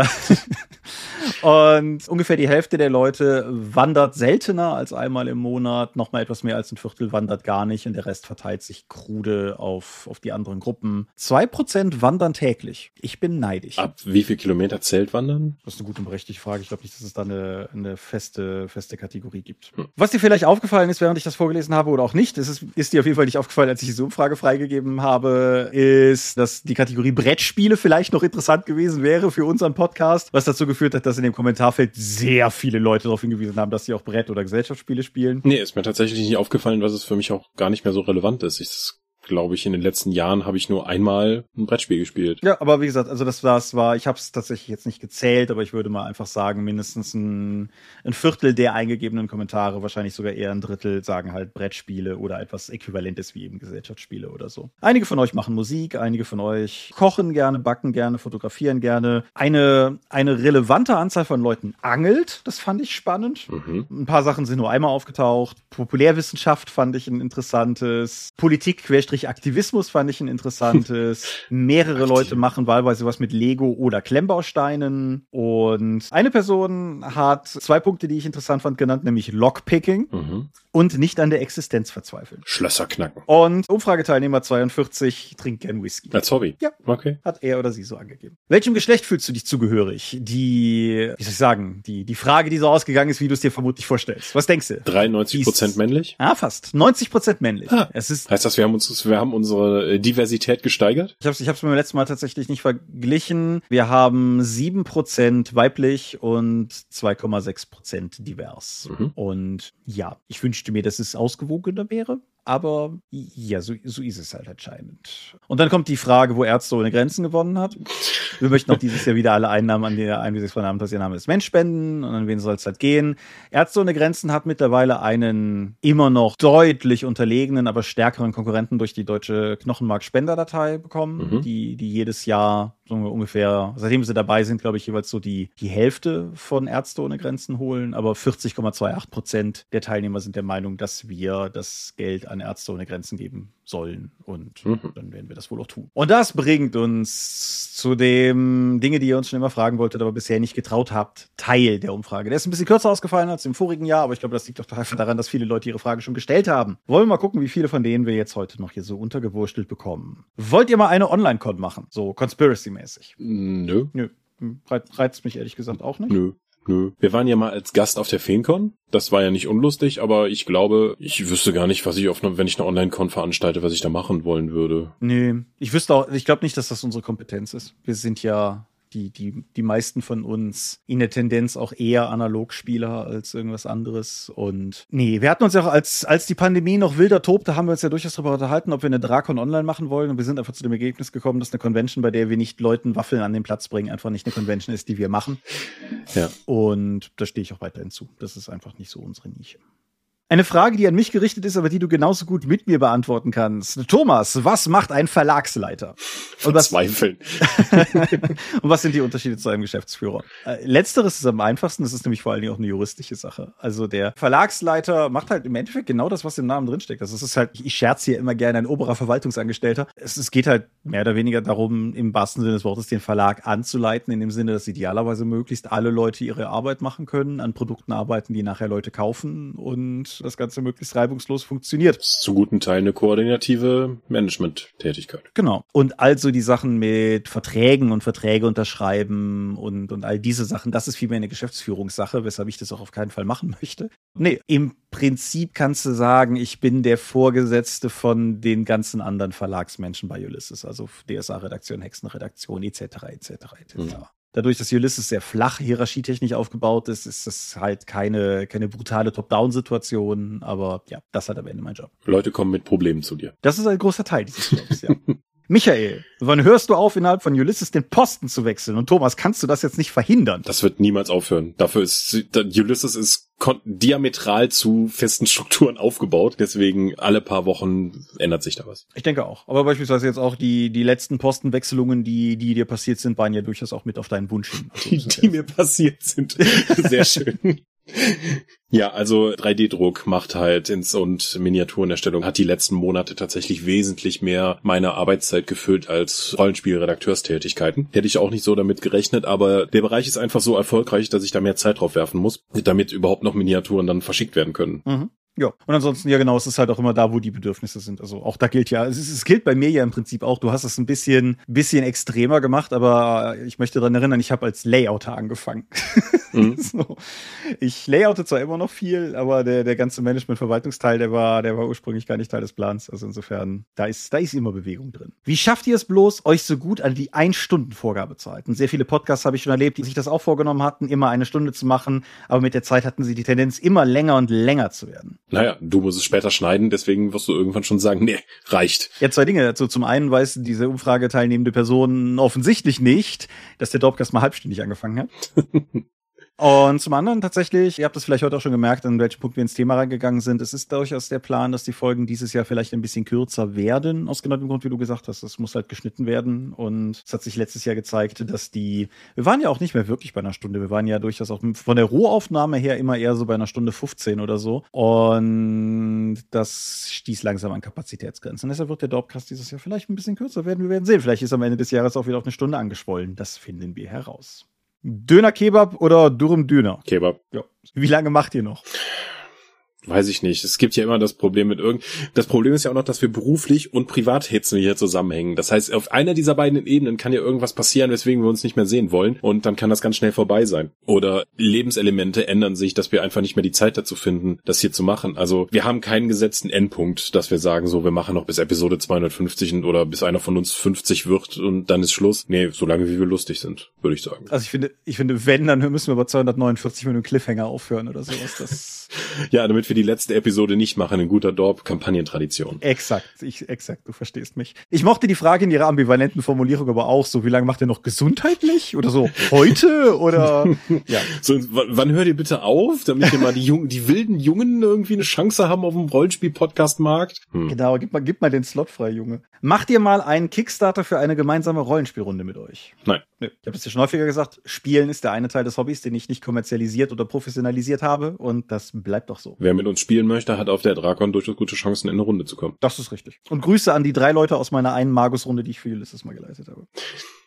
Und ungefähr die Hälfte der Leute wandert seltener als einmal im Monat. Nochmal etwas mehr als ein Viertel wandert gar nicht und der Rest verteilt sich krude auf, auf die anderen Gruppen. Zwei Prozent wandern täglich. Ich bin neidisch. Ab wie viel Kilometer zählt wandern? Das ist eine gute und berechtigte Frage. Ich glaube nicht, dass es da eine, eine feste, feste Kategorie gibt. Hm. Was dir vielleicht aufgefallen ist, während ich das vorgelesen habe oder auch nicht, das ist, ist dir auf jeden Fall nicht aufgefallen, als ich diese Umfrage freigegeben habe, ist, dass die Kategorie Brettspiele vielleicht noch interessant gewesen wäre für unseren Podcast, was dazu geführt hat, dass in dem Kommentarfeld sehr viele Leute darauf hingewiesen haben, dass sie auch Brett- oder Gesellschaftsspiele spielen. Nee, ist mir tatsächlich nicht aufgefallen, was es für mich auch gar nicht mehr so relevant ist. Ich glaube ich, in den letzten Jahren habe ich nur einmal ein Brettspiel gespielt. Ja, aber wie gesagt, also das, das war, ich habe es tatsächlich jetzt nicht gezählt, aber ich würde mal einfach sagen, mindestens ein, ein Viertel der eingegebenen Kommentare, wahrscheinlich sogar eher ein Drittel, sagen halt Brettspiele oder etwas Äquivalentes wie eben Gesellschaftsspiele oder so. Einige von euch machen Musik, einige von euch kochen gerne, backen gerne, fotografieren gerne. Eine, eine relevante Anzahl von Leuten angelt, das fand ich spannend. Mhm. Ein paar Sachen sind nur einmal aufgetaucht. Populärwissenschaft fand ich ein interessantes. Politik, Querstrich Aktivismus fand ich ein interessantes. Mehrere Leute machen wahlweise was mit Lego oder Klemmbausteinen. Und eine Person hat zwei Punkte, die ich interessant fand, genannt, nämlich Lockpicking Mhm. und nicht an der Existenz verzweifeln. Schlösser knacken. Und Umfrageteilnehmer 42 trinkt gern Whisky. Als Hobby? Ja. Okay. Hat er oder sie so angegeben. Welchem Geschlecht fühlst du dich zugehörig? Die, wie soll ich sagen, die, die Frage, die so ausgegangen ist, wie du es dir vermutlich vorstellst. Was denkst du? 93 Prozent männlich? Ah, fast. 90 Prozent männlich. Ah. Es ist, Heißt das, wir haben uns, wir haben unsere äh, Diversität gesteigert? ich habe es ich hab's beim letzten Mal tatsächlich nicht verglichen. Wir haben 7 Prozent weiblich und 2,6 Prozent divers. Mhm. Und ja, ich wünschte mir, dass es ausgewogener wäre. Aber ja, so, so ist es halt anscheinend. Und dann kommt die Frage, wo Ärzte ohne Grenzen gewonnen hat. Wir möchten auch dieses Jahr wieder alle Einnahmen an der Einwilligungsvernahmen, dass ihr Name ist Mensch spenden und an wen soll es halt gehen. Ärzte ohne Grenzen hat mittlerweile einen immer noch deutlich unterlegenen, aber stärkeren Konkurrenten durch die deutsche Knochenmark-Spenderdatei bekommen, Mhm. die, die jedes Jahr so ungefähr, seitdem sie dabei sind, glaube ich, jeweils so die, die Hälfte von Ärzte ohne Grenzen holen. Aber 40,28 Prozent der Teilnehmer sind der Meinung, dass wir das Geld an Ärzte ohne Grenzen geben sollen. Und Mhm. dann werden wir das wohl auch tun. Und das bringt uns zu dem Dinge, die ihr uns schon immer fragen wolltet, aber bisher nicht getraut habt, Teil der Umfrage. Der ist ein bisschen kürzer ausgefallen als im vorigen Jahr, aber ich glaube, das liegt doch einfach daran, dass viele Leute ihre Frage schon gestellt haben. Wollen wir mal gucken, wie viele von denen wir jetzt heute noch hier so untergewurstelt bekommen. Wollt ihr mal eine Online-Con machen? So Conspiracy-mäßig? Nö. Nö. Rei- Reizt mich ehrlich gesagt auch nicht. Nö. Nö. Wir waren ja mal als Gast auf der FeenCon. Das war ja nicht unlustig, aber ich glaube, ich wüsste gar nicht, was ich auf wenn ich eine Online-Con veranstalte, was ich da machen wollen würde. Nee, ich wüsste auch, ich glaube nicht, dass das unsere Kompetenz ist. Wir sind ja die, die, die meisten von uns in der Tendenz auch eher Analogspieler als irgendwas anderes. Und nee, wir hatten uns ja auch, als, als die Pandemie noch wilder tobte, haben wir uns ja durchaus darüber unterhalten, ob wir eine Drakon online machen wollen. Und wir sind einfach zu dem Ergebnis gekommen, dass eine Convention, bei der wir nicht Leuten Waffeln an den Platz bringen, einfach nicht eine Convention ist, die wir machen. Ja. Und da stehe ich auch weiterhin zu. Das ist einfach nicht so unsere Nische. Eine Frage, die an mich gerichtet ist, aber die du genauso gut mit mir beantworten kannst. Thomas, was macht ein Verlagsleiter? Und was, Verzweifeln. und was sind die Unterschiede zu einem Geschäftsführer? Äh, letzteres ist am einfachsten, das ist nämlich vor allen Dingen auch eine juristische Sache. Also der Verlagsleiter macht halt im Endeffekt genau das, was im Namen drinsteckt. Das ist halt, ich scherze hier immer gerne, ein oberer Verwaltungsangestellter. Es, es geht halt mehr oder weniger darum, im wahrsten Sinne des Wortes den Verlag anzuleiten, in dem Sinne, dass idealerweise möglichst alle Leute ihre Arbeit machen können, an Produkten arbeiten, die nachher Leute kaufen und das Ganze möglichst reibungslos funktioniert. Das ist zu guten Teilen eine koordinative Management-Tätigkeit. Genau. Und also die Sachen mit Verträgen und Verträge unterschreiben und, und all diese Sachen, das ist vielmehr eine Geschäftsführungssache, weshalb ich das auch auf keinen Fall machen möchte. Nee, im Prinzip kannst du sagen, ich bin der Vorgesetzte von den ganzen anderen Verlagsmenschen bei Ulysses, also DSA-Redaktion, Hexenredaktion etc. etc. etc. Mhm. Dadurch, dass Ulysses sehr flach hierarchietechnisch aufgebaut ist, ist es halt keine, keine brutale Top-Down-Situation. Aber ja, das hat am Ende mein Job. Leute kommen mit Problemen zu dir. Das ist ein großer Teil dieses Jobs, ja. Michael, wann hörst du auf, innerhalb von Ulysses den Posten zu wechseln? Und Thomas, kannst du das jetzt nicht verhindern? Das wird niemals aufhören. Dafür ist Ulysses ist diametral zu festen Strukturen aufgebaut. Deswegen alle paar Wochen ändert sich da was. Ich denke auch. Aber beispielsweise jetzt auch die, die letzten Postenwechselungen, die, die dir passiert sind, waren ja durchaus auch mit auf deinen Wunsch hin. Also, die, die mir passiert sind. Sehr schön. Ja, also 3D-Druck macht halt ins und Miniaturenerstellung hat die letzten Monate tatsächlich wesentlich mehr meine Arbeitszeit gefüllt als Rollenspielredakteurstätigkeiten. Hätte ich auch nicht so damit gerechnet, aber der Bereich ist einfach so erfolgreich, dass ich da mehr Zeit drauf werfen muss, damit überhaupt noch Miniaturen dann verschickt werden können. Mhm. Ja, und ansonsten, ja genau, es ist halt auch immer da, wo die Bedürfnisse sind. Also auch da gilt ja, es, ist, es gilt bei mir ja im Prinzip auch, du hast es ein bisschen, bisschen extremer gemacht, aber ich möchte daran erinnern, ich habe als Layouter angefangen. Mhm. so. Ich layoute zwar immer noch viel, aber der, der ganze Management-Verwaltungsteil, der war, der war ursprünglich gar nicht Teil des Plans. Also insofern, da ist, da ist immer Bewegung drin. Wie schafft ihr es bloß, euch so gut an die Ein-Stunden-Vorgabe zu halten? Sehr viele Podcasts habe ich schon erlebt, die sich das auch vorgenommen hatten, immer eine Stunde zu machen, aber mit der Zeit hatten sie die Tendenz, immer länger und länger zu werden. Naja, du musst es später schneiden, deswegen wirst du irgendwann schon sagen, nee, reicht. Ja, zwei Dinge dazu. Zum einen weiß diese Umfrage teilnehmende Person offensichtlich nicht, dass der Dopcast mal halbstündig angefangen hat. Und zum anderen tatsächlich, ihr habt das vielleicht heute auch schon gemerkt, an welchem Punkt wir ins Thema reingegangen sind. Es ist durchaus der Plan, dass die Folgen dieses Jahr vielleicht ein bisschen kürzer werden, aus genau dem Grund, wie du gesagt hast. Es muss halt geschnitten werden. Und es hat sich letztes Jahr gezeigt, dass die, wir waren ja auch nicht mehr wirklich bei einer Stunde. Wir waren ja durchaus auch von der Rohaufnahme her immer eher so bei einer Stunde 15 oder so. Und das stieß langsam an Kapazitätsgrenzen. Deshalb wird der Dorpcast dieses Jahr vielleicht ein bisschen kürzer werden. Wir werden sehen. Vielleicht ist am Ende des Jahres auch wieder auf eine Stunde angeschwollen. Das finden wir heraus. Döner Kebab oder Durum Döner? Kebab. Ja. Wie lange macht ihr noch? Weiß ich nicht. Es gibt ja immer das Problem mit irgend. Das Problem ist ja auch noch, dass wir beruflich und privat hetzen hier zusammenhängen. Das heißt, auf einer dieser beiden Ebenen kann ja irgendwas passieren, weswegen wir uns nicht mehr sehen wollen. Und dann kann das ganz schnell vorbei sein. Oder Lebenselemente ändern sich, dass wir einfach nicht mehr die Zeit dazu finden, das hier zu machen. Also wir haben keinen gesetzten Endpunkt, dass wir sagen, so, wir machen noch bis Episode 250 oder bis einer von uns 50 wird und dann ist Schluss. Nee, solange wie wir lustig sind, würde ich sagen. Also ich finde, ich finde, wenn, dann müssen wir bei 249 mit einem Cliffhanger aufhören oder sowas. Das ja, damit wir die letzte Episode nicht machen in guter Dorp-Kampagnentradition. Exakt, ich, exakt, du verstehst mich. Ich mochte die Frage in ihrer ambivalenten Formulierung aber auch so, wie lange macht ihr noch gesundheitlich? Oder so, heute? Oder, ja. So, wann hört ihr bitte auf, damit wir mal die jungen, die wilden Jungen irgendwie eine Chance haben auf dem Rollenspiel-Podcast-Markt? Hm. Genau, gib mal, gib mal den Slot frei, Junge. Macht ihr mal einen Kickstarter für eine gemeinsame Rollenspielrunde mit euch? Nein. Ich habe es ja schon häufiger gesagt, Spielen ist der eine Teil des Hobbys, den ich nicht kommerzialisiert oder professionalisiert habe und das bleibt doch so. Wer mit uns spielen möchte, hat auf der Drakon durchaus gute Chancen, in eine Runde zu kommen. Das ist richtig. Und Grüße an die drei Leute aus meiner einen Magus-Runde, die ich für Ulysses mal geleitet habe.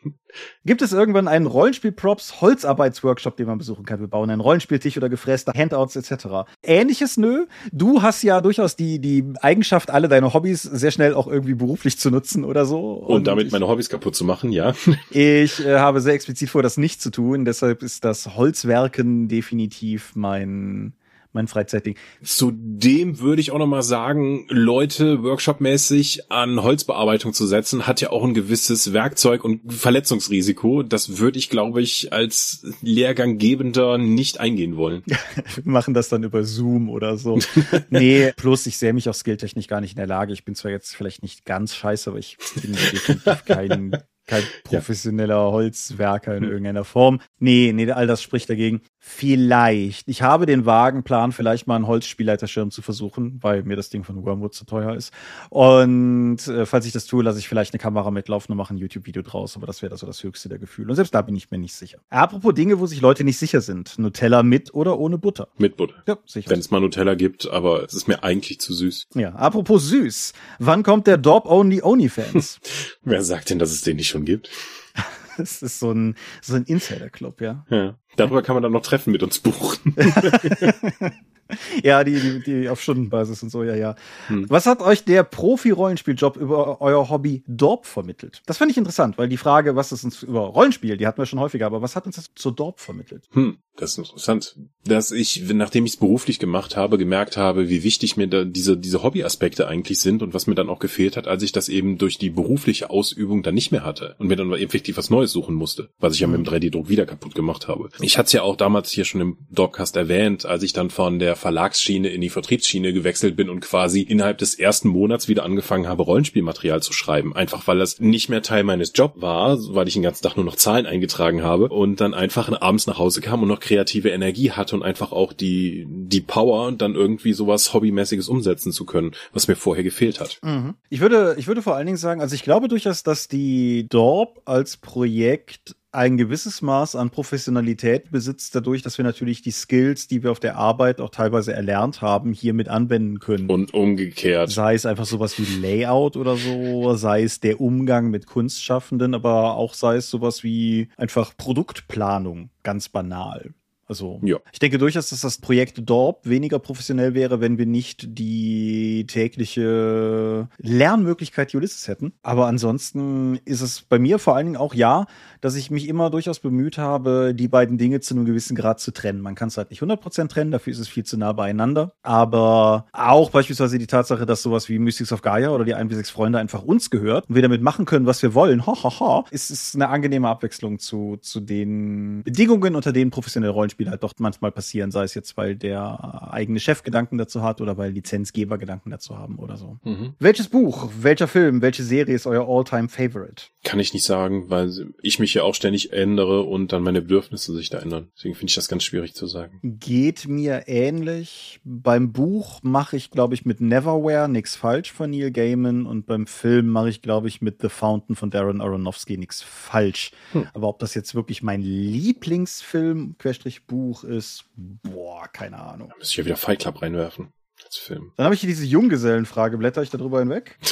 Gibt es irgendwann einen Rollenspiel-Props Holzarbeitsworkshop, den man besuchen kann? Wir bauen einen Rollenspieltisch oder gefräste Handouts etc. Ähnliches, nö. Du hast ja durchaus die, die Eigenschaft, alle deine Hobbys sehr schnell auch irgendwie beruflich zu nutzen oder so. Und, Und damit meine Hobbys kaputt zu machen, ja. Ich äh, habe sehr explizit vor, das nicht zu tun. Deshalb ist das Holzwerken definitiv mein mein Freizeitding. Zudem würde ich auch noch mal sagen, Leute workshopmäßig an Holzbearbeitung zu setzen, hat ja auch ein gewisses Werkzeug und Verletzungsrisiko. Das würde ich, glaube ich, als Lehrganggebender nicht eingehen wollen. Wir machen das dann über Zoom oder so. nee, plus ich sehe mich auch skilltechnisch gar nicht in der Lage. Ich bin zwar jetzt vielleicht nicht ganz scheiße, aber ich bin definitiv kein kein professioneller Holzwerker in irgendeiner Form. Nee, nee, all das spricht dagegen. Vielleicht. Ich habe den Wagenplan, vielleicht mal einen Holzspielleiterschirm zu versuchen, weil mir das Ding von Wormwood zu teuer ist. Und äh, falls ich das tue, lasse ich vielleicht eine Kamera mitlaufen und mache ein YouTube-Video draus. Aber das wäre so das höchste der Gefühle. Und selbst da bin ich mir nicht sicher. Apropos Dinge, wo sich Leute nicht sicher sind. Nutella mit oder ohne Butter? Mit Butter. Ja, sicher. Wenn es mal Nutella gibt, aber es ist mir eigentlich zu süß. Ja, apropos süß. Wann kommt der Dorp Only OnlyFans? Wer sagt denn, dass es den nicht schon gibt? Das ist so ein, so ein Insider-Club, ja. Ja. Darüber kann man dann noch Treffen mit uns buchen. ja, die, die, die auf Stundenbasis und so, ja, ja. Hm. Was hat euch der Profi-Rollenspieljob über euer Hobby Dorp vermittelt? Das fand ich interessant, weil die Frage, was ist uns über Rollenspiel, die hatten wir schon häufiger, aber was hat uns das zur Dorp vermittelt? Hm, das ist interessant. Dass ich, nachdem ich es beruflich gemacht habe, gemerkt habe, wie wichtig mir da diese, diese Hobbyaspekte eigentlich sind und was mir dann auch gefehlt hat, als ich das eben durch die berufliche Ausübung dann nicht mehr hatte und mir dann effektiv was Neues suchen musste, was ich ja mit dem 3D-Druck wieder kaputt gemacht habe. Ich hatte es ja auch damals hier schon im Dorpcast erwähnt, als ich dann von der Verlagsschiene in die Vertriebsschiene gewechselt bin und quasi innerhalb des ersten Monats wieder angefangen habe, Rollenspielmaterial zu schreiben. Einfach weil das nicht mehr Teil meines Jobs war, weil ich den ganzen Tag nur noch Zahlen eingetragen habe und dann einfach abends nach Hause kam und noch kreative Energie hatte und einfach auch die, die Power dann irgendwie sowas Hobbymäßiges umsetzen zu können, was mir vorher gefehlt hat. Mhm. Ich würde, ich würde vor allen Dingen sagen, also ich glaube durchaus, dass die Dorp als Projekt ein gewisses Maß an Professionalität besitzt, dadurch, dass wir natürlich die Skills, die wir auf der Arbeit auch teilweise erlernt haben, hier mit anwenden können. Und umgekehrt. Sei es einfach sowas wie Layout oder so, sei es der Umgang mit Kunstschaffenden, aber auch sei es sowas wie einfach Produktplanung, ganz banal. Also ja. ich denke durchaus, dass das Projekt Dorp weniger professionell wäre, wenn wir nicht die tägliche Lernmöglichkeit Ulysses hätten. Aber ansonsten ist es bei mir vor allen Dingen auch ja, dass ich mich immer durchaus bemüht habe, die beiden Dinge zu einem gewissen Grad zu trennen. Man kann es halt nicht 100% trennen, dafür ist es viel zu nah beieinander. Aber auch beispielsweise die Tatsache, dass sowas wie Mystics of Gaia oder die 1 bis 6 Freunde einfach uns gehört und wir damit machen können, was wir wollen, ho, ho, ho, ist es eine angenehme Abwechslung zu, zu den Bedingungen, unter denen professionelle Rollenspiele Spiel halt doch manchmal passieren, sei es jetzt, weil der eigene Chef Gedanken dazu hat oder weil Lizenzgeber Gedanken dazu haben oder so. Mhm. Welches Buch, welcher Film, welche Serie ist euer All-Time Favorite? Kann ich nicht sagen, weil ich mich ja auch ständig ändere und dann meine Bedürfnisse sich da ändern. Deswegen finde ich das ganz schwierig zu sagen. Geht mir ähnlich. Beim Buch mache ich, glaube ich, mit Neverwhere nichts falsch von Neil Gaiman und beim Film mache ich, glaube ich, mit The Fountain von Darren Aronofsky nichts falsch. Hm. Aber ob das jetzt wirklich mein Lieblingsfilm, Querstrich Buch ist, boah, keine Ahnung. Da müsste ich ja wieder Fight Club reinwerfen. Als Film. Dann habe ich hier diese Junggesellenfrage. Blätter ich da drüber hinweg?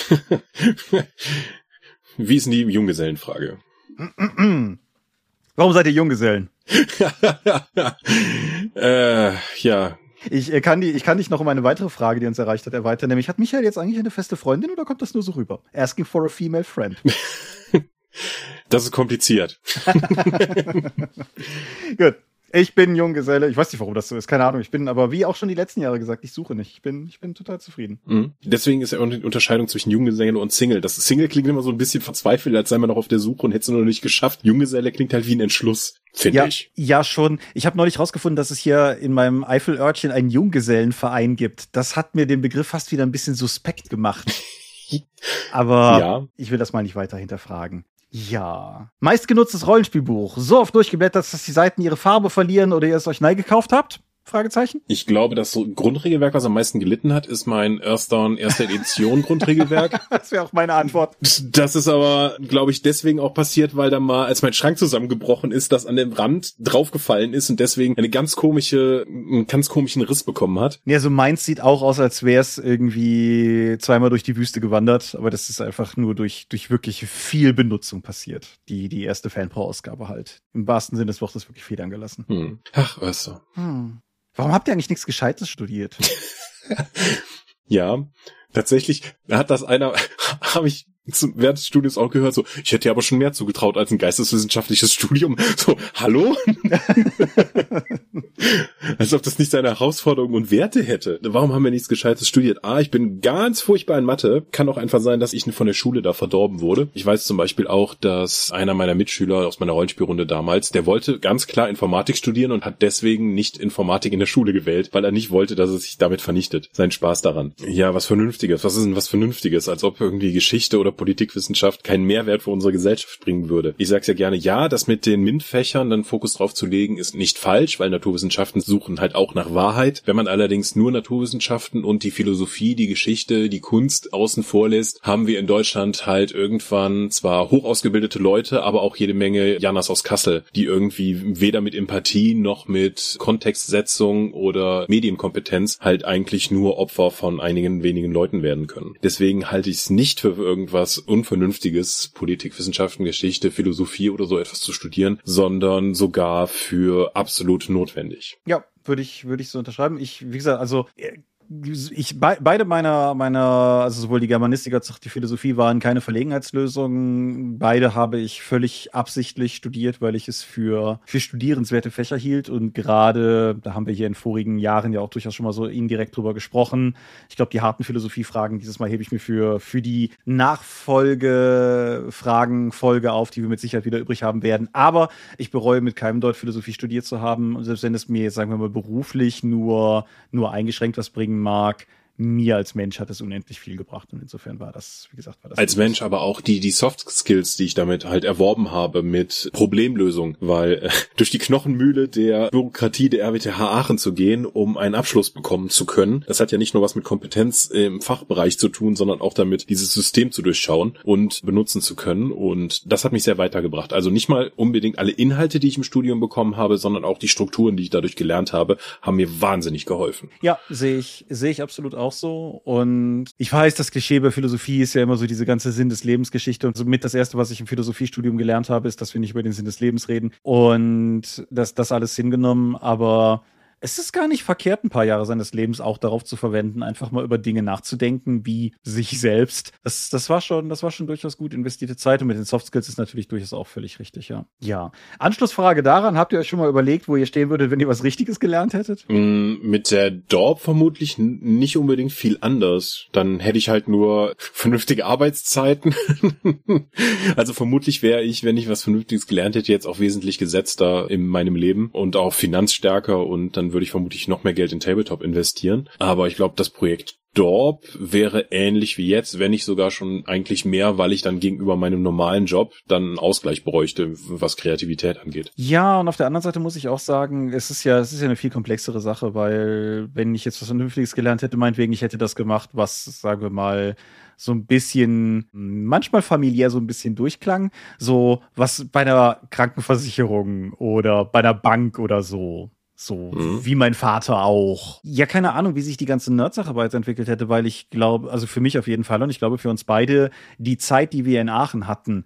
Wie ist denn die Junggesellenfrage? Warum seid ihr Junggesellen? äh, ja. Ich äh, kann, die, ich kann dich noch um eine weitere Frage, die uns erreicht hat, erweitern. Nämlich, hat Michael jetzt eigentlich eine feste Freundin oder kommt das nur so rüber? Asking for a female friend. das ist kompliziert. Gut. Ich bin Junggeselle. Ich weiß nicht, warum das so ist. Keine Ahnung. Ich bin aber wie auch schon die letzten Jahre gesagt, ich suche nicht. Ich bin, ich bin total zufrieden. Mhm. Deswegen ist ja auch die Unterscheidung zwischen Junggeselle und Single. Das Single klingt immer so ein bisschen verzweifelt, als sei man noch auf der Suche und hätte es noch nicht geschafft. Junggeselle klingt halt wie ein Entschluss. Finde ja, ich. Ja, schon. Ich habe neulich rausgefunden, dass es hier in meinem Eifelörtchen einen Junggesellenverein gibt. Das hat mir den Begriff fast wieder ein bisschen suspekt gemacht. Aber ja. ich will das mal nicht weiter hinterfragen. Ja. Meistgenutztes Rollenspielbuch. So oft durchgeblättert, dass die Seiten ihre Farbe verlieren oder ihr es euch neu gekauft habt? Fragezeichen? Ich glaube, das so Grundregelwerk, was am meisten gelitten hat, ist mein Earthdown erste Edition Grundregelwerk. das wäre auch meine Antwort. Das ist aber, glaube ich, deswegen auch passiert, weil da mal, als mein Schrank zusammengebrochen ist, das an dem Rand draufgefallen ist und deswegen eine ganz komische, einen ganz komischen Riss bekommen hat. Ja, so meins sieht auch aus, als wäre es irgendwie zweimal durch die Wüste gewandert, aber das ist einfach nur durch, durch wirklich viel Benutzung passiert. Die, die erste Fanpro-Ausgabe halt. Im wahrsten Sinne des Wortes wirklich Federn gelassen. Hm. Ach, was so. Hm. Warum habt ihr eigentlich nichts Gescheites studiert? ja, tatsächlich hat das einer, habe ich während des Studiums auch gehört, so, ich hätte dir aber schon mehr zugetraut als ein geisteswissenschaftliches Studium. So, hallo? Als ob das nicht seine Herausforderungen und Werte hätte. Warum haben wir nichts Gescheites studiert? Ah, ich bin ganz furchtbar in Mathe. Kann auch einfach sein, dass ich von der Schule da verdorben wurde. Ich weiß zum Beispiel auch, dass einer meiner Mitschüler aus meiner Rollenspielrunde damals, der wollte ganz klar Informatik studieren und hat deswegen nicht Informatik in der Schule gewählt, weil er nicht wollte, dass er sich damit vernichtet. Sein Spaß daran. Ja, was Vernünftiges. Was ist denn was Vernünftiges? Als ob irgendwie Geschichte oder Politikwissenschaft keinen Mehrwert für unsere Gesellschaft bringen würde. Ich sag's ja gerne, ja, das mit den MINT-Fächern dann Fokus drauf zu legen, ist nicht falsch, weil Naturwissenschaften suchen halt auch nach Wahrheit. Wenn man allerdings nur Naturwissenschaften und die Philosophie, die Geschichte, die Kunst außen vor lässt, haben wir in Deutschland halt irgendwann zwar hoch Leute, aber auch jede Menge Janas aus Kassel, die irgendwie weder mit Empathie noch mit Kontextsetzung oder Medienkompetenz halt eigentlich nur Opfer von einigen wenigen Leuten werden können. Deswegen halte ich es nicht für irgendwas Unvernünftiges, Politikwissenschaften, Geschichte, Philosophie oder so etwas zu studieren, sondern sogar für absolut notwendig. Ja, würde ich, würde ich so unterschreiben. Ich, wie gesagt, also ich be beide meiner meiner also sowohl die Germanistik als auch die Philosophie waren keine Verlegenheitslösungen. Beide habe ich völlig absichtlich studiert, weil ich es für für studierenswerte Fächer hielt und gerade da haben wir hier in vorigen Jahren ja auch durchaus schon mal so indirekt drüber gesprochen. Ich glaube, die harten Philosophiefragen dieses Mal hebe ich mir für für die Nachfolgefragen Folge auf, die wir mit Sicherheit wieder übrig haben werden, aber ich bereue mit keinem dort Philosophie studiert zu haben, selbst wenn es mir sagen wir mal beruflich nur nur eingeschränkt was bringen mag, mir als Mensch hat es unendlich viel gebracht und insofern war das, wie gesagt, war das. Als Mensch aber auch die, die Soft Skills, die ich damit halt erworben habe mit Problemlösung, weil äh, durch die Knochenmühle der Bürokratie der RWTH Aachen zu gehen, um einen Abschluss bekommen zu können, das hat ja nicht nur was mit Kompetenz im Fachbereich zu tun, sondern auch damit, dieses System zu durchschauen und benutzen zu können und das hat mich sehr weitergebracht. Also nicht mal unbedingt alle Inhalte, die ich im Studium bekommen habe, sondern auch die Strukturen, die ich dadurch gelernt habe, haben mir wahnsinnig geholfen. Ja, sehe ich, sehe ich absolut auch auch so. Und ich weiß, das Klischee bei Philosophie ist ja immer so diese ganze Sinn des Lebensgeschichte. Und somit das erste, was ich im Philosophiestudium gelernt habe, ist, dass wir nicht über den Sinn des Lebens reden. Und das, das alles hingenommen. Aber es ist gar nicht verkehrt, ein paar Jahre seines Lebens auch darauf zu verwenden, einfach mal über Dinge nachzudenken, wie sich selbst. Das, das war schon, das war schon durchaus gut investierte Zeit und mit den Soft Skills ist natürlich durchaus auch völlig richtig, ja. Ja. Anschlussfrage daran, habt ihr euch schon mal überlegt, wo ihr stehen würdet, wenn ihr was Richtiges gelernt hättet? Mm, mit der Dorp vermutlich nicht unbedingt viel anders. Dann hätte ich halt nur vernünftige Arbeitszeiten. also vermutlich wäre ich, wenn ich was Vernünftiges gelernt hätte, jetzt auch wesentlich gesetzter in meinem Leben und auch finanzstärker und dann dann würde ich vermutlich noch mehr Geld in Tabletop investieren. Aber ich glaube, das Projekt Dorp wäre ähnlich wie jetzt, wenn nicht sogar schon eigentlich mehr, weil ich dann gegenüber meinem normalen Job dann einen Ausgleich bräuchte, was Kreativität angeht. Ja, und auf der anderen Seite muss ich auch sagen, es ist ja, es ist ja eine viel komplexere Sache, weil wenn ich jetzt was Vernünftiges gelernt hätte, meinetwegen, ich hätte das gemacht, was, sagen wir mal, so ein bisschen, manchmal familiär so ein bisschen durchklang. So was bei einer Krankenversicherung oder bei einer Bank oder so. So mhm. wie mein Vater auch. Ja, keine Ahnung, wie sich die ganze Nerd-Sache weiterentwickelt hätte, weil ich glaube, also für mich auf jeden Fall und ich glaube für uns beide, die Zeit, die wir in Aachen hatten,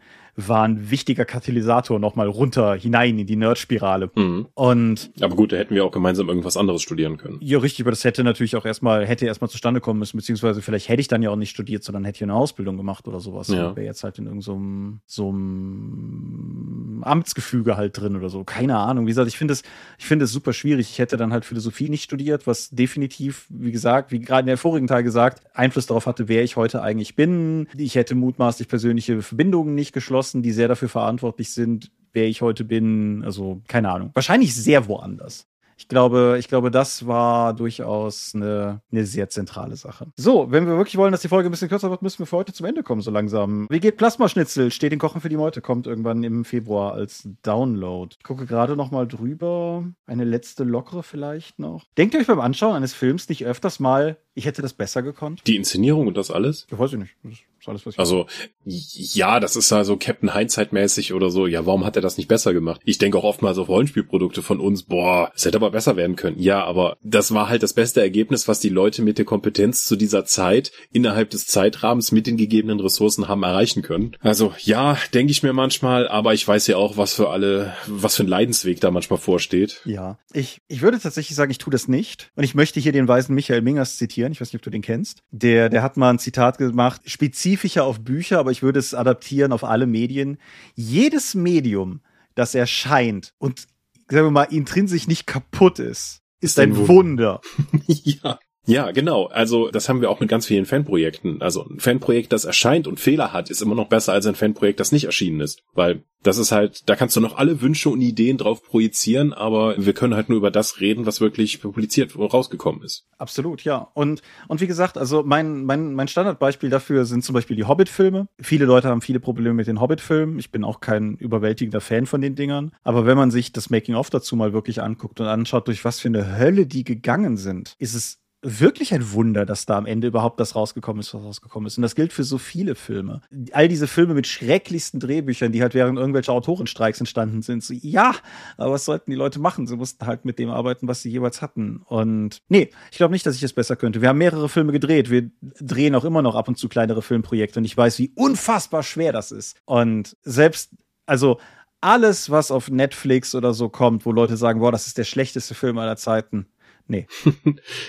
war ein wichtiger Katalysator nochmal runter hinein in die Nerdspirale. Mhm. Und aber gut, da hätten wir auch gemeinsam irgendwas anderes studieren können. Ja, richtig, aber das hätte natürlich auch erstmal hätte erstmal zustande kommen müssen, beziehungsweise vielleicht hätte ich dann ja auch nicht studiert, sondern hätte ich eine Ausbildung gemacht oder sowas. Ja. Wäre jetzt halt in irgendeinem so einem Amtsgefüge halt drin oder so. Keine Ahnung. Wie gesagt, ich finde es ich finde es super schwierig. Ich hätte dann halt Philosophie nicht studiert, was definitiv, wie gesagt, wie gerade in der vorigen Teil gesagt, Einfluss darauf hatte, wer ich heute eigentlich bin. Ich hätte mutmaßlich persönliche Verbindungen nicht geschlossen die sehr dafür verantwortlich sind, wer ich heute bin. Also, keine Ahnung. Wahrscheinlich sehr woanders. Ich glaube, ich glaube, das war durchaus eine, eine sehr zentrale Sache. So, wenn wir wirklich wollen, dass die Folge ein bisschen kürzer wird, müssen wir für heute zum Ende kommen, so langsam. Wie geht Plasmaschnitzel? Steht in Kochen für die Meute, kommt irgendwann im Februar als Download. Ich gucke gerade noch mal drüber. Eine letzte lockere vielleicht noch. Denkt ihr euch beim Anschauen eines Films nicht öfters mal, ich hätte das besser gekonnt? Die Inszenierung und das alles? Ich weiß ich nicht. Das alles, Also, ja, das ist also Captain Hindsight-mäßig oder so. Ja, warum hat er das nicht besser gemacht? Ich denke auch oftmals auf Rollenspielprodukte von uns. Boah, es hätte aber besser werden können. Ja, aber das war halt das beste Ergebnis, was die Leute mit der Kompetenz zu dieser Zeit innerhalb des Zeitrahmens mit den gegebenen Ressourcen haben erreichen können. Also, ja, denke ich mir manchmal, aber ich weiß ja auch, was für alle, was für ein Leidensweg da manchmal vorsteht. Ja, ich, ich würde tatsächlich sagen, ich tue das nicht. Und ich möchte hier den weisen Michael Mingers zitieren. Ich weiß nicht, ob du den kennst. Der, der hat mal ein Zitat gemacht, spezifisch spezifischer auf Bücher, aber ich würde es adaptieren auf alle Medien. Jedes Medium, das erscheint und sagen wir mal intrinsisch nicht kaputt ist, ist ein Wunder. ja. Ja, genau. Also das haben wir auch mit ganz vielen Fanprojekten. Also ein Fanprojekt, das erscheint und Fehler hat, ist immer noch besser als ein Fanprojekt, das nicht erschienen ist. Weil das ist halt, da kannst du noch alle Wünsche und Ideen drauf projizieren, aber wir können halt nur über das reden, was wirklich publiziert und rausgekommen ist. Absolut, ja. Und, und wie gesagt, also mein, mein, mein Standardbeispiel dafür sind zum Beispiel die Hobbit-Filme. Viele Leute haben viele Probleme mit den Hobbit-Filmen. Ich bin auch kein überwältigender Fan von den Dingern. Aber wenn man sich das Making-of dazu mal wirklich anguckt und anschaut, durch was für eine Hölle die gegangen sind, ist es wirklich ein Wunder, dass da am Ende überhaupt das rausgekommen ist, was rausgekommen ist. Und das gilt für so viele Filme. All diese Filme mit schrecklichsten Drehbüchern, die halt während irgendwelcher Autorenstreiks entstanden sind. So, ja, aber was sollten die Leute machen? Sie mussten halt mit dem arbeiten, was sie jeweils hatten. Und nee, ich glaube nicht, dass ich es besser könnte. Wir haben mehrere Filme gedreht. Wir drehen auch immer noch ab und zu kleinere Filmprojekte. Und ich weiß, wie unfassbar schwer das ist. Und selbst, also alles, was auf Netflix oder so kommt, wo Leute sagen, boah, das ist der schlechteste Film aller Zeiten. Nee.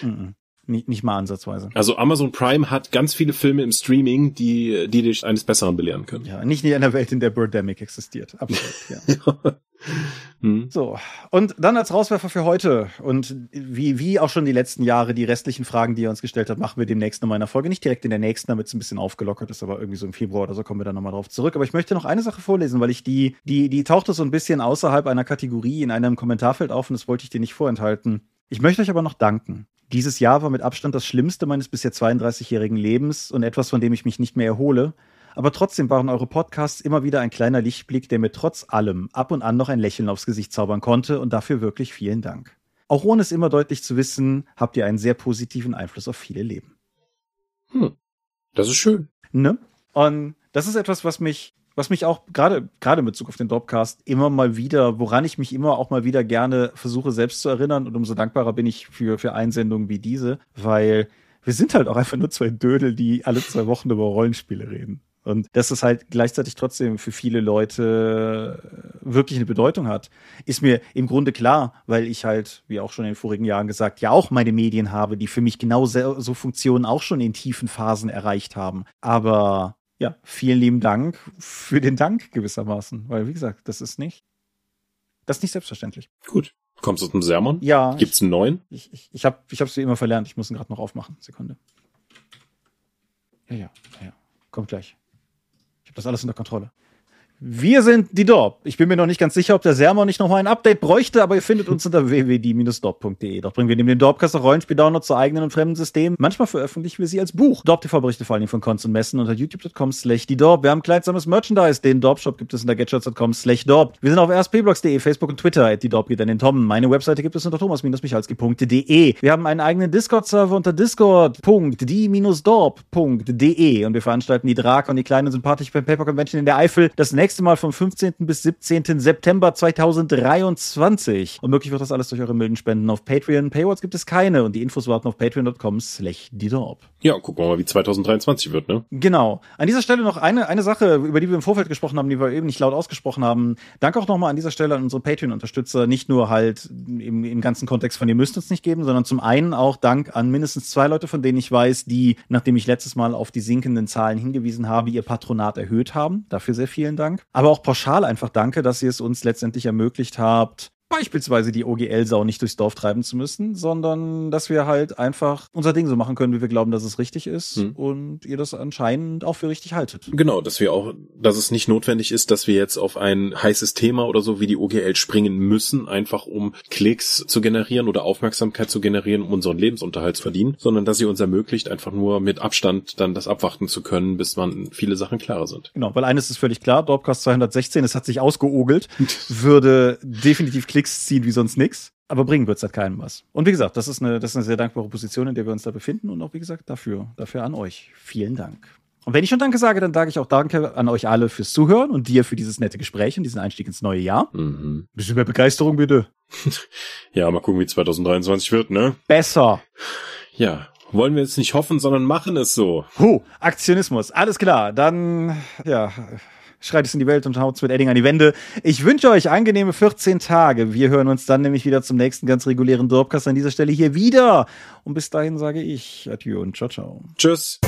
Nicht, nicht mal ansatzweise. Also Amazon Prime hat ganz viele Filme im Streaming, die, die dich eines Besseren belehren können. Ja, nicht in einer Welt, in der Birdemic existiert. Absolut, ja. hm. So. Und dann als Rauswerfer für heute und wie, wie auch schon die letzten Jahre, die restlichen Fragen, die ihr uns gestellt habt, machen wir demnächst nochmal in der Folge. Nicht direkt in der nächsten, damit es ein bisschen aufgelockert ist, aber irgendwie so im Februar oder so kommen wir dann nochmal drauf zurück. Aber ich möchte noch eine Sache vorlesen, weil ich die, die, die tauchte so ein bisschen außerhalb einer Kategorie in einem Kommentarfeld auf und das wollte ich dir nicht vorenthalten. Ich möchte euch aber noch danken. Dieses Jahr war mit Abstand das Schlimmste meines bisher 32-jährigen Lebens und etwas, von dem ich mich nicht mehr erhole. Aber trotzdem waren eure Podcasts immer wieder ein kleiner Lichtblick, der mir trotz allem ab und an noch ein Lächeln aufs Gesicht zaubern konnte und dafür wirklich vielen Dank. Auch ohne es immer deutlich zu wissen, habt ihr einen sehr positiven Einfluss auf viele Leben. Hm. Das ist schön. Ne? Und das ist etwas, was mich was mich auch gerade gerade in Bezug auf den Dropcast immer mal wieder, woran ich mich immer auch mal wieder gerne versuche selbst zu erinnern und umso dankbarer bin ich für für Einsendungen wie diese, weil wir sind halt auch einfach nur zwei Dödel, die alle zwei Wochen über Rollenspiele reden. Und dass es halt gleichzeitig trotzdem für viele Leute wirklich eine Bedeutung hat, ist mir im Grunde klar, weil ich halt, wie auch schon in den vorigen Jahren gesagt, ja auch meine Medien habe, die für mich genau so Funktionen auch schon in tiefen Phasen erreicht haben. Aber ja, vielen lieben Dank für den Dank gewissermaßen, weil wie gesagt, das ist nicht, das ist nicht selbstverständlich. Gut. Kommst du zum Sermon? Ja. Gibt's einen neuen? Ich, ich, ich habe ich hab's wie immer verlernt. Ich muss ihn gerade noch aufmachen. Sekunde. Ja, ja, ja. Kommt gleich. Ich habe das alles unter Kontrolle. Wir sind die Dorp. Ich bin mir noch nicht ganz sicher, ob der Sermon nicht nochmal ein Update bräuchte, aber ihr findet uns unter www.die-dorp.de. Dort bringen wir neben dem Dorpcast auch Rollenspiel-Downloads zu eigenen und fremden Systemen. Manchmal veröffentlichen wir sie als Buch. Dorp TV berichte vor allem von Cons und Messen unter youtube.com slash die Dorp. Wir haben kleidsames Merchandise. Den Dorp-Shop gibt es unter getshirts.com slash Dorp. Wir sind auf rspblogs.de, Facebook und Twitter. Die Dorp geht an den Tom. Meine Webseite gibt es unter thomas-michalski.de. Wir haben einen eigenen Discord-Server unter discord.die-dorp.de und wir veranstalten die Drake und die kleine sympathische Paper Convention in der Eifel. Das nächste Mal vom 15. bis 17. September 2023. Und möglich wird das alles durch eure milden Spenden auf Patreon. Paywalls gibt es keine und die Infos warten auf patreon.com slash. Ja, gucken wir mal, wie 2023 wird, ne? Genau. An dieser Stelle noch eine, eine Sache, über die wir im Vorfeld gesprochen haben, die wir eben nicht laut ausgesprochen haben. Danke auch nochmal an dieser Stelle an unsere Patreon-Unterstützer. Nicht nur halt im, im ganzen Kontext von ihr müsst uns nicht geben, sondern zum einen auch Dank an mindestens zwei Leute, von denen ich weiß, die, nachdem ich letztes Mal auf die sinkenden Zahlen hingewiesen habe, ihr Patronat erhöht haben. Dafür sehr vielen Dank. Aber auch pauschal einfach danke, dass ihr es uns letztendlich ermöglicht habt, beispielsweise die OGL-Sau nicht durchs Dorf treiben zu müssen, sondern dass wir halt einfach unser Ding so machen können, wie wir glauben, dass es richtig ist hm. und ihr das anscheinend auch für richtig haltet. Genau, dass wir auch, dass es nicht notwendig ist, dass wir jetzt auf ein heißes Thema oder so wie die OGL springen müssen, einfach um Klicks zu generieren oder Aufmerksamkeit zu generieren, um unseren Lebensunterhalt zu verdienen, sondern dass sie uns ermöglicht, einfach nur mit Abstand dann das abwarten zu können, bis man viele Sachen klarer sind. Genau, weil eines ist völlig klar, Dorpcast 216, es hat sich ausgeogelt, würde definitiv Klicks Klicks ziehen wie sonst nix. Aber bringen wird's halt keinem was. Und wie gesagt, das ist, eine, das ist eine sehr dankbare Position, in der wir uns da befinden. Und auch, wie gesagt, dafür, dafür an euch. Vielen Dank. Und wenn ich schon Danke sage, dann sage ich auch Danke an euch alle fürs Zuhören und dir für dieses nette Gespräch und diesen Einstieg ins neue Jahr. Mhm. Bisschen mehr Begeisterung, bitte. ja, mal gucken, wie 2023 wird, ne? Besser. Ja, wollen wir jetzt nicht hoffen, sondern machen es so. Huh, Aktionismus, alles klar. Dann, ja, schreit es in die Welt und haut es mit Edding an die Wände. Ich wünsche euch angenehme 14 Tage. Wir hören uns dann nämlich wieder zum nächsten ganz regulären Dorpcast an dieser Stelle hier wieder. Und bis dahin sage ich Adieu und ciao, ciao. Tschüss.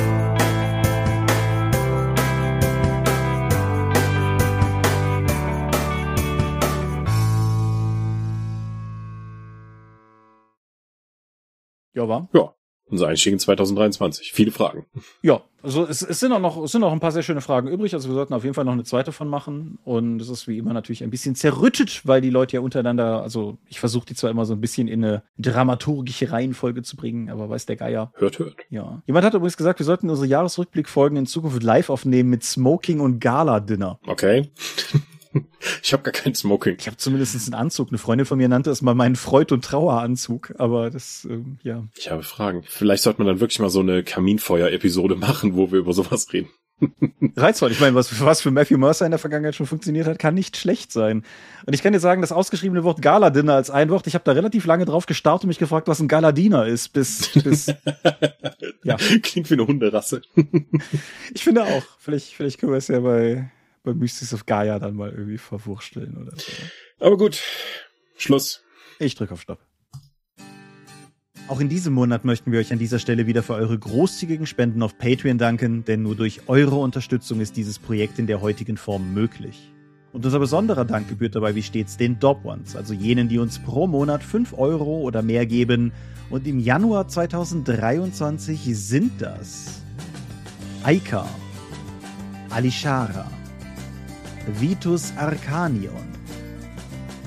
Ja, war. Ja, unser Einstieg in 2023. Viele Fragen. Ja, also es, es sind auch noch, es sind noch ein paar sehr schöne Fragen übrig. Also wir sollten auf jeden Fall noch eine zweite von machen. Und es ist wie immer natürlich ein bisschen zerrüttet, weil die Leute ja untereinander, also ich versuche die zwar immer so ein bisschen in eine dramaturgische Reihenfolge zu bringen, aber weiß der Geier. Hört, hört. Ja. Jemand hat übrigens gesagt, wir sollten unsere Jahresrückblickfolgen in Zukunft live aufnehmen mit Smoking und Gala-Dinner. Okay. Ich habe gar kein Smoking. Ich habe zumindest einen Anzug. Eine Freundin von mir nannte es mal meinen Freud- und Traueranzug, aber das, ähm, ja. Ich habe Fragen. Vielleicht sollte man dann wirklich mal so eine Kaminfeuer-Episode machen, wo wir über sowas reden. Reizvoll. Ich meine, was, was für Matthew Mercer in der Vergangenheit schon funktioniert hat, kann nicht schlecht sein. Und ich kann dir sagen, das ausgeschriebene Wort Gala-Dinner als ein Wort, ich habe da relativ lange drauf gestarrt und mich gefragt, was ein Galadiner ist, bis, bis ja. Klingt wie eine Hunderasse. ich finde auch. Vielleicht, vielleicht können wir es ja bei, bei Mystics of Gaia dann mal irgendwie verwursteln oder so. Aber gut. Schluss. Ich drücke auf Stopp. Auch in diesem Monat möchten wir euch an dieser Stelle wieder für eure großzügigen Spenden auf Patreon danken, denn nur durch eure Unterstützung ist dieses Projekt in der heutigen Form möglich. Und unser besonderer Dank gebührt dabei wie stets den Dob Ones, also jenen, die uns pro Monat 5 Euro oder mehr geben. Und im Januar 2023 sind das Aika, Alishara, Vitus Arcanion,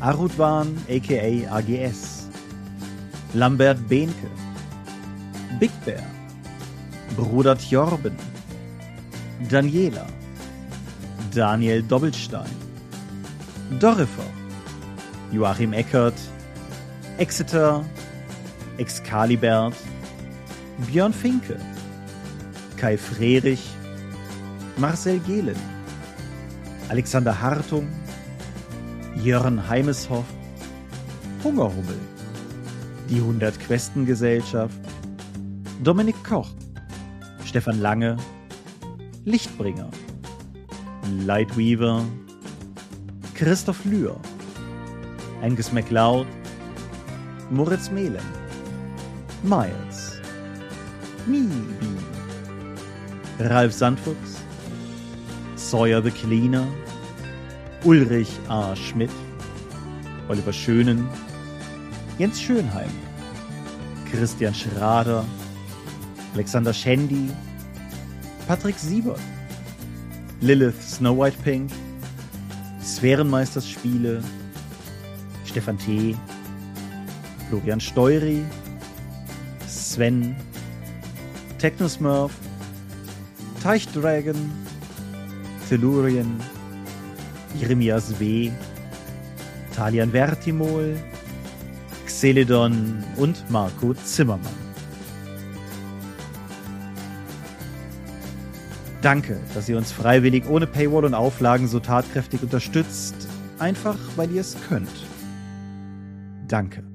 Arudwan aka AGS, Lambert Behnke, Big Bear, Bruder Tjorben, Daniela, Daniel Doppelstein, Dorifer, Joachim Eckert, Exeter, Excalibert, Björn Finke, Kai Frerich, Marcel Gehlen, Alexander Hartung, Jörn Heimeshoff, Hungerhummel, die 100 Questen Gesellschaft, Dominik Koch, Stefan Lange, Lichtbringer, Lightweaver, Christoph Lühr, Angus MacLeod, Moritz Mehlen, Miles, Mibi, Ralf Sandfuchs, Sawyer the Cleaner, Ulrich A. Schmidt, Oliver Schönen, Jens Schönheim, Christian Schrader, Alexander Schendi, Patrick Siebert, Lilith Snow White Pink, Sphärenmeisters Spiele, Stefan T., Florian Steury, Sven, Technosmurf, Teichdragon, Tellurien, Jeremias W., Talian Vertimol, Xeledon und Marco Zimmermann. Danke, dass ihr uns freiwillig ohne Paywall und Auflagen so tatkräftig unterstützt, einfach weil ihr es könnt. Danke.